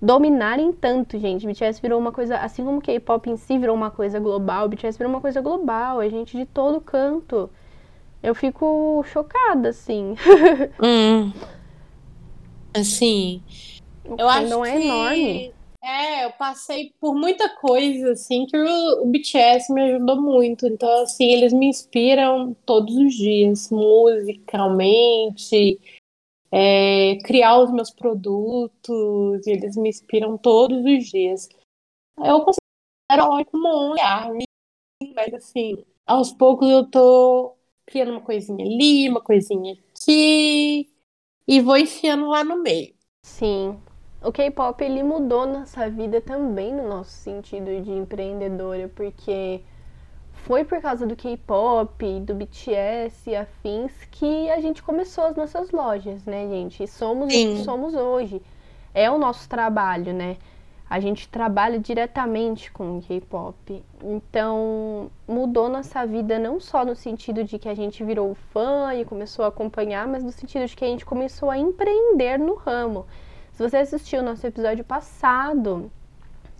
dominarem tanto, gente. BTS virou uma coisa, assim como o K-pop em si virou uma coisa global, BTS virou uma coisa global, é gente de todo canto. Eu fico chocada, assim. hum. Assim. O eu acho não é que... enorme. É, eu passei por muita coisa, assim, que o, o BTS me ajudou muito. Então, assim, eles me inspiram todos os dias, musicalmente, é, criar os meus produtos, eles me inspiram todos os dias. Eu considero como um olhar, mas assim, aos poucos eu tô criando uma coisinha ali, uma coisinha aqui, e vou enfiando lá no meio. Sim. O K-pop ele mudou nossa vida também no nosso sentido de empreendedora, porque foi por causa do K-pop, do BTS e afins que a gente começou as nossas lojas, né, gente? E somos Sim. o que somos hoje. É o nosso trabalho, né? A gente trabalha diretamente com o K-pop. Então, mudou nossa vida não só no sentido de que a gente virou fã e começou a acompanhar, mas no sentido de que a gente começou a empreender no ramo. Se você assistiu o nosso episódio passado,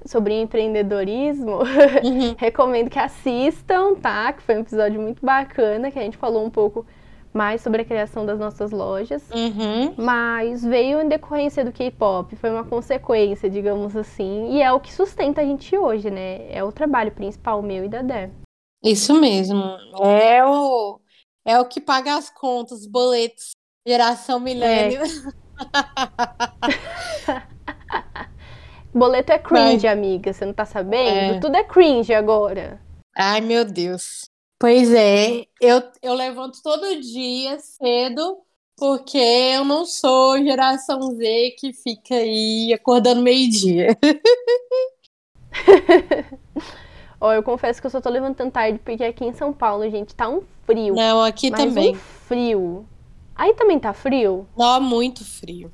sobre empreendedorismo, uhum. recomendo que assistam, tá? Que foi um episódio muito bacana, que a gente falou um pouco mais sobre a criação das nossas lojas. Uhum. Mas veio em decorrência do K-pop, foi uma consequência, digamos assim, e é o que sustenta a gente hoje, né? É o trabalho principal meu e da Dé. Isso mesmo. É o, é o que paga as contas, os boletos. Geração milênio. É. Boleto é cringe, amiga. Você não tá sabendo? É. Tudo é cringe agora. Ai, meu Deus. Pois é, eu, eu levanto todo dia cedo porque eu não sou geração Z que fica aí acordando meio-dia. Ó, eu confesso que eu só tô levantando tarde porque aqui em São Paulo, gente, tá um frio. Não, aqui também. Um frio. Aí também tá frio? Não, muito frio.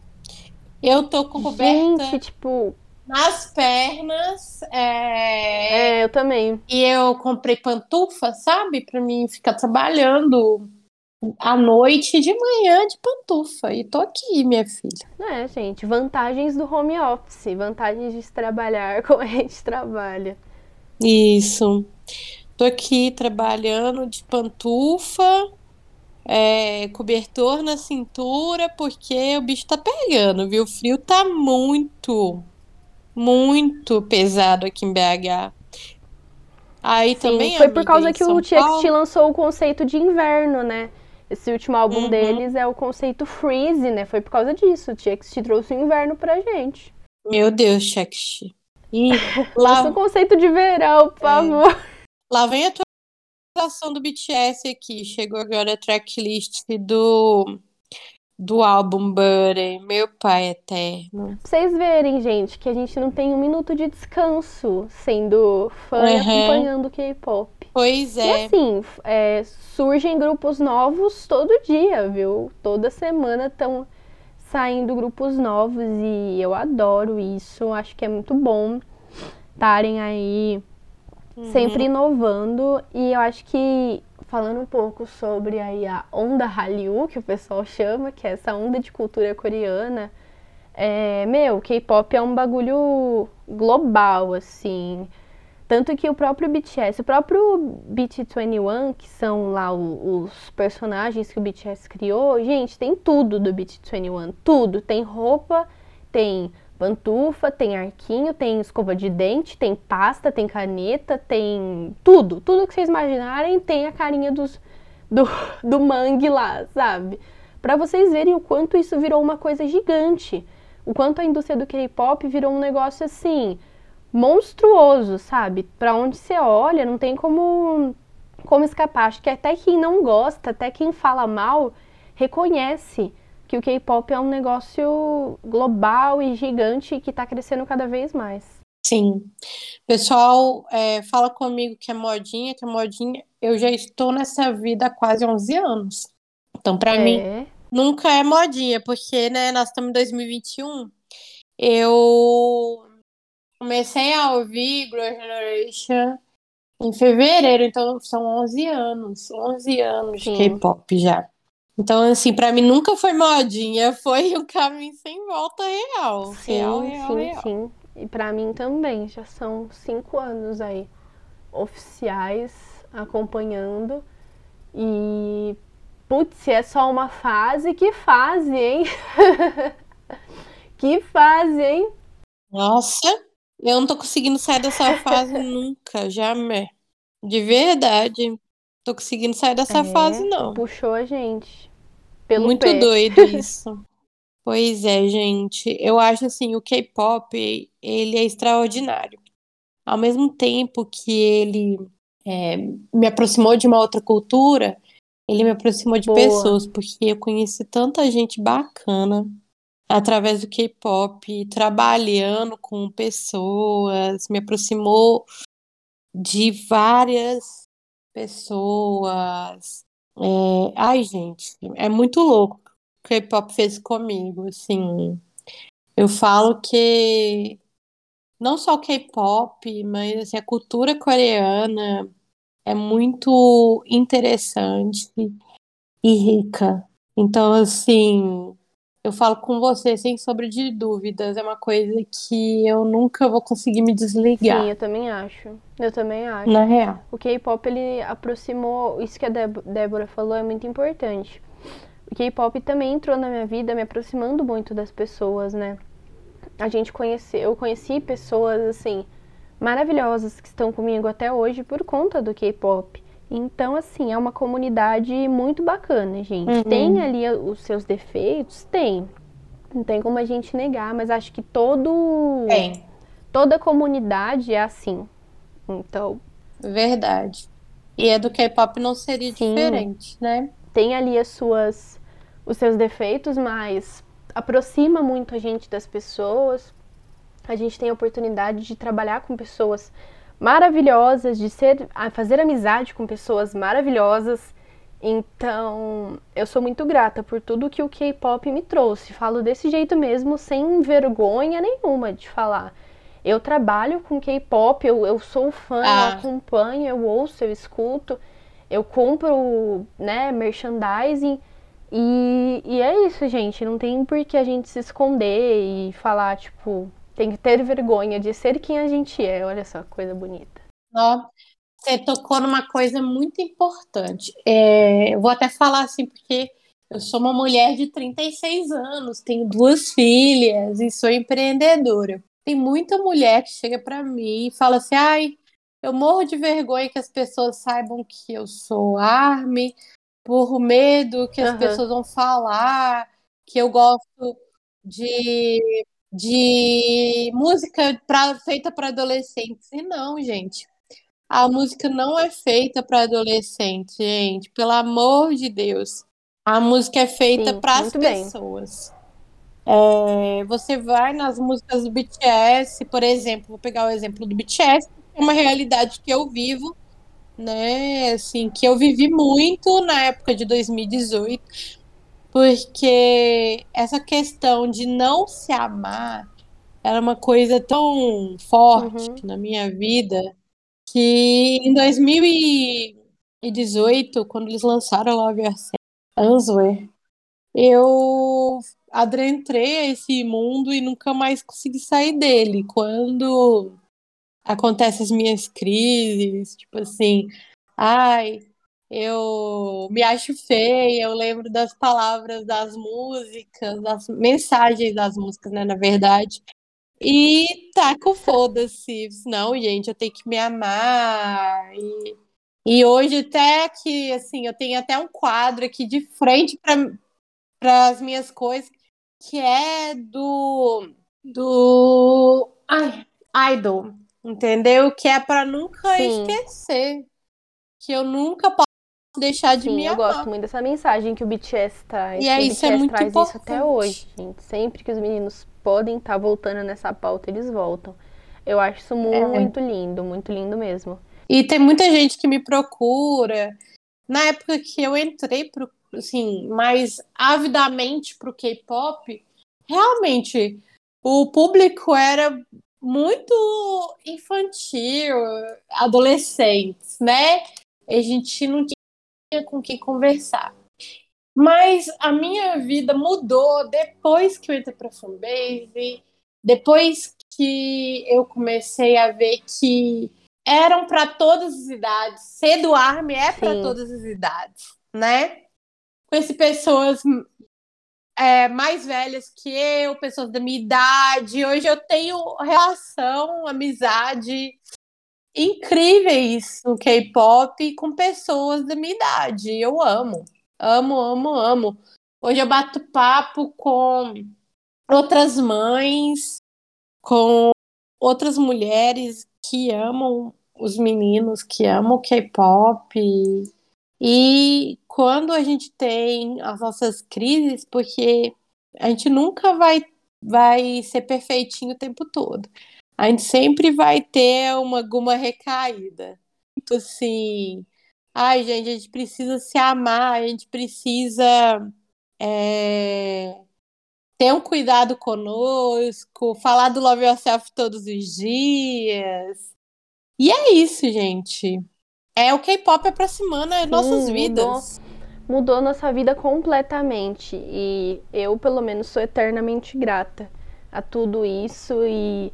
Eu tô com coberta. Gente, tipo, nas pernas. É... é, eu também. E eu comprei pantufa, sabe? Pra mim ficar trabalhando à noite e de manhã de pantufa. E tô aqui, minha filha. É, gente, vantagens do home office, vantagens de trabalhar como a gente trabalha. Isso. Tô aqui trabalhando de pantufa, é, cobertor na cintura, porque o bicho tá pegando, viu? O frio tá muito muito pesado aqui em BH. Aí Sim, também foi por causa que o TXT lançou o conceito de inverno, né? Esse último álbum uhum. deles é o conceito freeze, né? Foi por causa disso. O TXT trouxe o inverno pra gente. Meu Deus, TXT. E lá... o conceito de verão, por é. favor. Lá vem a atualização do BTS aqui. Chegou agora a tracklist do do álbum Buddy, Meu Pai Eterno. Pra vocês verem, gente, que a gente não tem um minuto de descanso sendo fã uhum. e acompanhando o K-pop. Pois é. E assim, é, surgem grupos novos todo dia, viu? Toda semana estão saindo grupos novos e eu adoro isso. Acho que é muito bom estarem aí uhum. sempre inovando. E eu acho que falando um pouco sobre aí a onda Hallyu, que o pessoal chama, que é essa onda de cultura coreana. É, meu, K-pop é um bagulho global, assim. Tanto que o próprio BTS, o próprio BT21, que são lá os, os personagens que o BTS criou, gente, tem tudo do BT21, tudo. Tem roupa, tem pantufa, tem arquinho, tem escova de dente, tem pasta, tem caneta, tem tudo. Tudo que vocês imaginarem tem a carinha dos, do, do mangue lá, sabe? Para vocês verem o quanto isso virou uma coisa gigante. O quanto a indústria do K-pop virou um negócio assim monstruoso, sabe? Para onde você olha, não tem como como escapar. Acho que até quem não gosta, até quem fala mal, reconhece que o K-pop é um negócio global e gigante que está crescendo cada vez mais. Sim. Pessoal, é, fala comigo que é modinha, que é modinha. Eu já estou nessa vida há quase 11 anos. Então, para é. mim, nunca é modinha, porque, né, nós estamos em 2021. Eu comecei a ouvir Girl Generation em fevereiro, então são 11 anos. 11 anos Sim. de K-pop já. Então, assim, para mim nunca foi modinha, foi um caminho sem volta real. Sim, real, real, sim, real. sim. E para mim também, já são cinco anos aí oficiais acompanhando. E, putz, se é só uma fase, que fase, hein? que fase, hein? Nossa, eu não tô conseguindo sair dessa fase nunca, jamais. De verdade tô conseguindo sair dessa é, fase, não. Puxou a gente. Pelo Muito pé. doido isso. Pois é, gente. Eu acho assim, o K-pop, ele é extraordinário. Ao mesmo tempo que ele é, me aproximou de uma outra cultura, ele me aproximou de Boa. pessoas, porque eu conheci tanta gente bacana através do K-pop, trabalhando com pessoas, me aproximou de várias pessoas. É... Ai, gente, é muito louco o que o K-pop fez comigo, assim. Eu falo que não só o K-pop, mas assim, a cultura coreana é muito interessante e rica. Então, assim, eu falo com você sem sombra de dúvidas, é uma coisa que eu nunca vou conseguir me desligar. Sim, eu também acho. Eu também acho. Na real. O K-pop ele aproximou, isso que a Débora falou é muito importante. O K-pop também entrou na minha vida me aproximando muito das pessoas, né? A gente conheceu, eu conheci pessoas assim maravilhosas que estão comigo até hoje por conta do K-pop. Então, assim, é uma comunidade muito bacana, gente. Uhum. Tem ali os seus defeitos? Tem. Não tem como a gente negar, mas acho que todo. Tem. Toda comunidade é assim. Então. Verdade. E é do K-pop não seria Sim. diferente, né? Tem ali as suas, os seus defeitos, mas aproxima muito a gente das pessoas. A gente tem a oportunidade de trabalhar com pessoas maravilhosas, de ser, fazer amizade com pessoas maravilhosas. Então, eu sou muito grata por tudo que o K-pop me trouxe. Falo desse jeito mesmo, sem vergonha nenhuma de falar. Eu trabalho com K-pop, eu, eu sou fã, ah. eu acompanho, eu ouço, eu escuto, eu compro, né, merchandising. E, e é isso, gente. Não tem por que a gente se esconder e falar, tipo, tem que ter vergonha de ser quem a gente é. Olha só, coisa bonita. Ó, você tocou numa coisa muito importante. É, eu vou até falar assim, porque eu sou uma mulher de 36 anos, tenho duas filhas e sou empreendedora. Tem muita mulher que chega para mim e fala assim: ai, eu morro de vergonha que as pessoas saibam que eu sou arme, por medo que as uhum. pessoas vão falar, que eu gosto de de música pra, feita para adolescentes. E não, gente. A música não é feita para adolescente, gente. Pelo amor de Deus. A música é feita para as pessoas. É, você vai nas músicas do BTS, por exemplo, vou pegar o exemplo do BTS, é uma realidade que eu vivo, né? Assim, que eu vivi muito na época de 2018 porque essa questão de não se amar era uma coisa tão forte uhum. na minha vida que em 2018, quando eles lançaram Love Yourself, Answer, eu adentrei a esse mundo e nunca mais consegui sair dele. Quando acontecem as minhas crises, tipo assim, ai, eu me acho feia, eu lembro das palavras das músicas, das mensagens das músicas, né, na verdade. E tá com foda-se. Não, gente, eu tenho que me amar. E, e hoje até que, assim, eu tenho até um quadro aqui de frente para as minhas coisas, que é do do ai, idol, entendeu? Que é para nunca Sim. esquecer que eu nunca posso deixar de Sim, me eu amar. gosto muito dessa mensagem que o BTS traz. E é isso, BTS é muito traz importante. isso até hoje, gente. Sempre que os meninos podem estar tá voltando nessa pauta, eles voltam. Eu acho isso é. muito é. lindo, muito lindo mesmo. E tem muita gente que me procura. Na época que eu entrei pro, assim, mais avidamente pro K-pop, realmente o público era muito infantil, adolescentes, né? A gente não tinha com quem conversar. Mas a minha vida mudou depois que eu entrei para fanbase, depois que eu comecei a ver que eram para todas as idades. Ser do Army é para todas as idades, né? Conheci pessoas é, mais velhas que eu, pessoas da minha idade. Hoje eu tenho relação, amizade incríveis no K-pop com pessoas da minha idade. Eu amo, amo, amo, amo. Hoje eu bato papo com outras mães, com outras mulheres que amam os meninos, que amam o K-pop. E quando a gente tem as nossas crises, porque a gente nunca vai, vai ser perfeitinho o tempo todo. A gente sempre vai ter uma, alguma recaída. Então, assim, ai, gente, a gente precisa se amar, a gente precisa é, ter um cuidado conosco, falar do Love Yourself todos os dias. E é isso, gente. É o K-pop aproximando as nossas vidas. Mudou, mudou nossa vida completamente. E eu, pelo menos, sou eternamente grata a tudo isso. E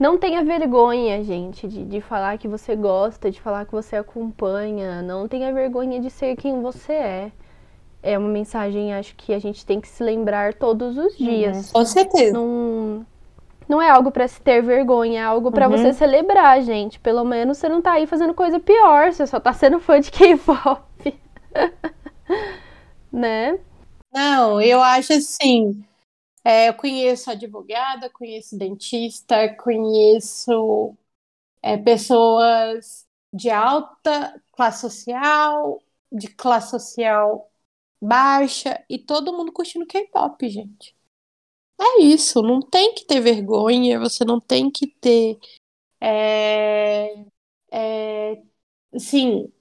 não tenha vergonha, gente, de, de falar que você gosta, de falar que você acompanha. Não tenha vergonha de ser quem você é é uma mensagem, acho que a gente tem que se lembrar todos os uhum. dias. Uhum, com certeza. Não, não é algo para se ter vergonha, é algo para uhum. você celebrar, gente. Pelo menos você não tá aí fazendo coisa pior, você só tá sendo fã de K-pop. né? Não, eu acho assim. É, eu conheço advogada, conheço dentista, conheço é, pessoas de alta classe social, de classe social baixa e todo mundo curtindo K-pop, gente. É isso, não tem que ter vergonha, você não tem que ter. É, é, assim,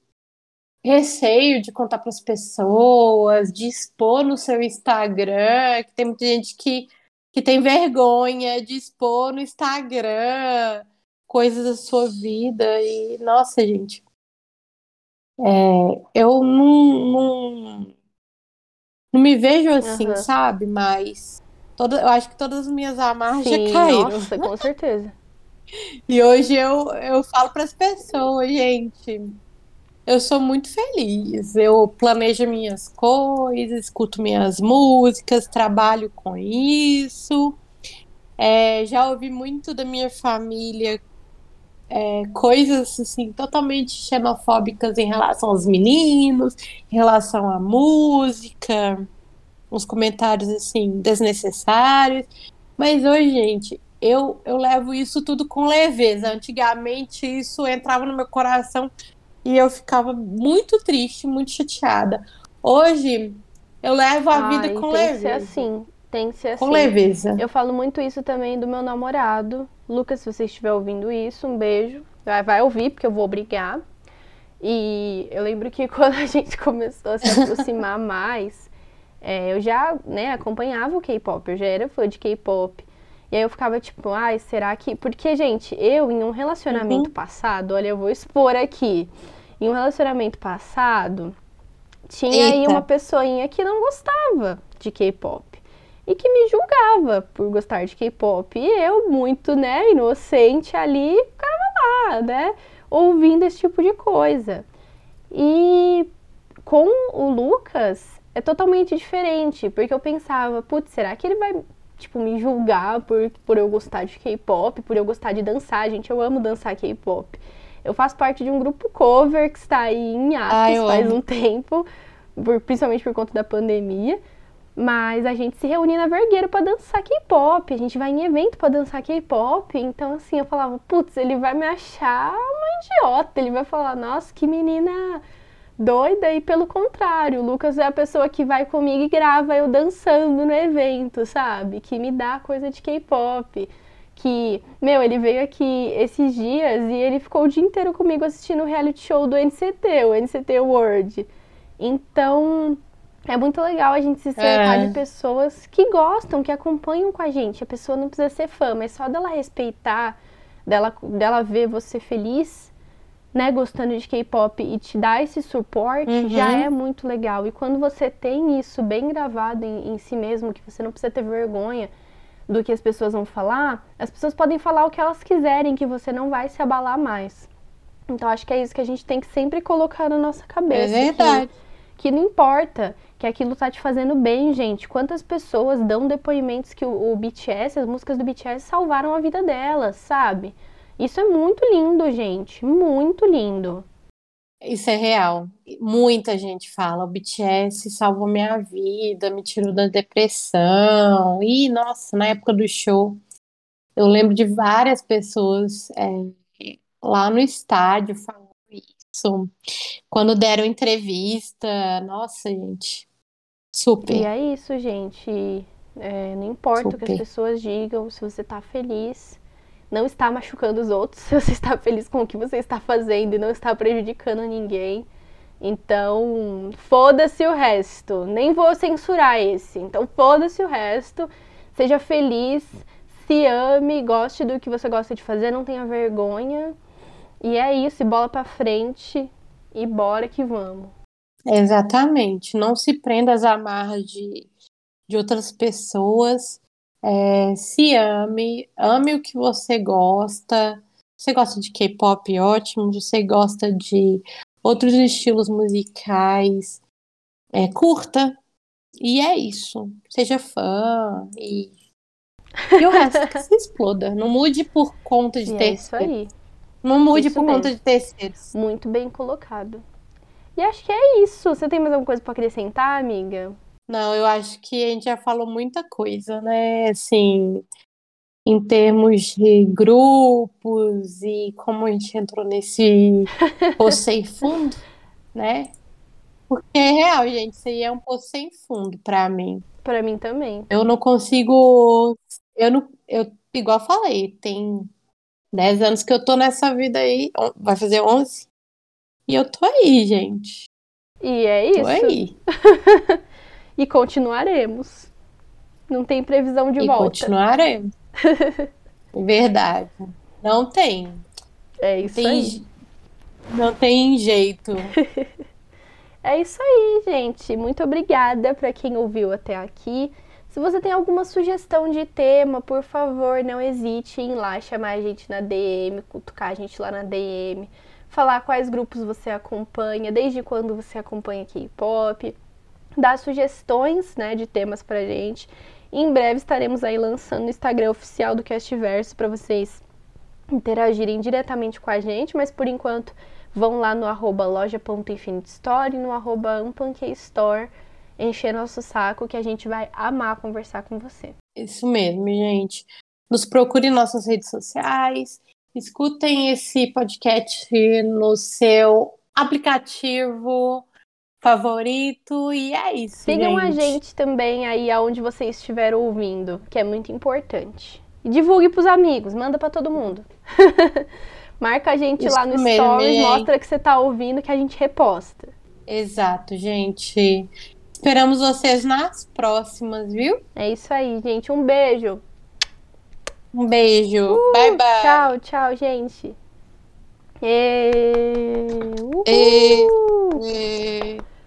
receio de contar para as pessoas, de expor no seu Instagram, que tem muita gente que, que tem vergonha de expor no Instagram coisas da sua vida e nossa gente é, eu não, não, não me vejo assim, uhum. sabe? Mas toda, eu acho que todas as minhas amarras Sim, já caíram. Nossa, com certeza. e hoje eu, eu falo para as pessoas, gente, eu sou muito feliz. Eu planejo minhas coisas, escuto minhas músicas, trabalho com isso. É, já ouvi muito da minha família é, coisas assim totalmente xenofóbicas em relação aos meninos, em relação à música, uns comentários assim desnecessários. Mas hoje, gente, eu, eu levo isso tudo com leveza. Antigamente isso entrava no meu coração e eu ficava muito triste, muito chateada. Hoje eu levo a Ai, vida com tem leveza. Que ser assim. Tem que ser assim. Com leveza. Eu falo muito isso também do meu namorado. Lucas, se você estiver ouvindo isso, um beijo. Vai, vai ouvir, porque eu vou obrigar. E eu lembro que quando a gente começou a se aproximar mais, é, eu já né, acompanhava o K-pop, eu já era fã de K-pop. E aí eu ficava tipo, ai, será que. Porque, gente, eu em um relacionamento uhum. passado, olha, eu vou expor aqui. Em um relacionamento passado, tinha Eita. aí uma pessoinha que não gostava de K-pop e que me julgava por gostar de K-pop. E eu, muito, né, inocente ali, ficava lá, né, ouvindo esse tipo de coisa. E com o Lucas é totalmente diferente, porque eu pensava, putz, será que ele vai, tipo, me julgar por, por eu gostar de K-pop, por eu gostar de dançar? Gente, eu amo dançar K-pop. Eu faço parte de um grupo cover que está aí em atos faz amo. um tempo, por, principalmente por conta da pandemia. Mas a gente se reunia na Vergueiro para dançar K-pop, a gente vai em evento para dançar K-pop. Então, assim, eu falava, putz, ele vai me achar uma idiota, ele vai falar, nossa, que menina doida. E pelo contrário, o Lucas é a pessoa que vai comigo e grava eu dançando no evento, sabe? Que me dá coisa de K-pop. Que, meu, ele veio aqui esses dias e ele ficou o dia inteiro comigo assistindo o reality show do NCT, o NCT World. Então, é muito legal a gente se cercar é. de pessoas que gostam, que acompanham com a gente. A pessoa não precisa ser fã, mas só dela respeitar, dela, dela ver você feliz, né, gostando de K-pop e te dar esse suporte, uhum. já é muito legal. E quando você tem isso bem gravado em, em si mesmo, que você não precisa ter vergonha do que as pessoas vão falar, as pessoas podem falar o que elas quiserem, que você não vai se abalar mais. Então acho que é isso que a gente tem que sempre colocar na nossa cabeça. É verdade. Que, que não importa que aquilo tá te fazendo bem, gente. Quantas pessoas dão depoimentos que o, o BTS, as músicas do BTS salvaram a vida delas, sabe? Isso é muito lindo, gente. Muito lindo. Isso é real. Muita gente fala, o BTS salvou minha vida, me tirou da depressão. E, nossa, na época do show, eu lembro de várias pessoas é, lá no estádio falando isso. Quando deram entrevista, nossa, gente, super. E é isso, gente. É, não importa super. o que as pessoas digam, se você tá feliz, não está machucando os outros, se você está feliz com o que você está fazendo e não está prejudicando ninguém. Então, foda-se o resto. Nem vou censurar esse. Então, foda-se o resto. Seja feliz, se ame, goste do que você gosta de fazer, não tenha vergonha. E é isso, e bola pra frente e bora que vamos. Exatamente. Não se prenda às amarras de, de outras pessoas. É, se ame, ame o que você gosta. Você gosta de K-pop, ótimo. Você gosta de outros estilos musicais, é, curta. E é isso. Seja fã e, e o resto que se exploda. Não mude por conta de e ter. É isso aí. Não mude isso por mesmo. conta de terceiros. Muito bem colocado. E acho que é isso. Você tem mais alguma coisa para acrescentar, amiga? Não, eu acho que a gente já falou muita coisa, né? Assim, em termos de grupos e como a gente entrou nesse poço sem fundo, né? Porque é real, gente, isso aí é um poço sem fundo para mim. Para mim também. Eu não consigo. Eu não. Eu, igual eu falei, tem 10 anos que eu tô nessa vida aí. Vai fazer 11. E eu tô aí, gente. E é isso. Tô aí. e continuaremos. Não tem previsão de e volta. Continuaremos. Verdade. Não tem. É isso tem, aí. Não tem jeito. é isso aí, gente. Muito obrigada para quem ouviu até aqui. Se você tem alguma sugestão de tema, por favor, não hesite em ir lá chamar a gente na DM, cutucar a gente lá na DM, falar quais grupos você acompanha, desde quando você acompanha K-pop, dar sugestões, né, de temas pra gente. Em breve estaremos aí lançando o Instagram oficial do Castverso para vocês interagirem diretamente com a gente, mas por enquanto vão lá no arroba loja.infinitestore e no arroba store encher nosso saco que a gente vai amar conversar com você. Isso mesmo, gente. Nos procure em nossas redes sociais, escutem esse podcast no seu aplicativo favorito e é isso. Sigam gente. a gente também aí aonde você estiver ouvindo, que é muito importante. E divulgue pros amigos, manda para todo mundo. Marca a gente isso lá no mesmo, Stories, gente. mostra que você tá ouvindo que a gente reposta. Exato, gente. Esperamos vocês nas próximas, viu? É isso aí, gente. Um beijo. Um beijo. Uh, bye, bye. Tchau, tchau, gente. E... E... E...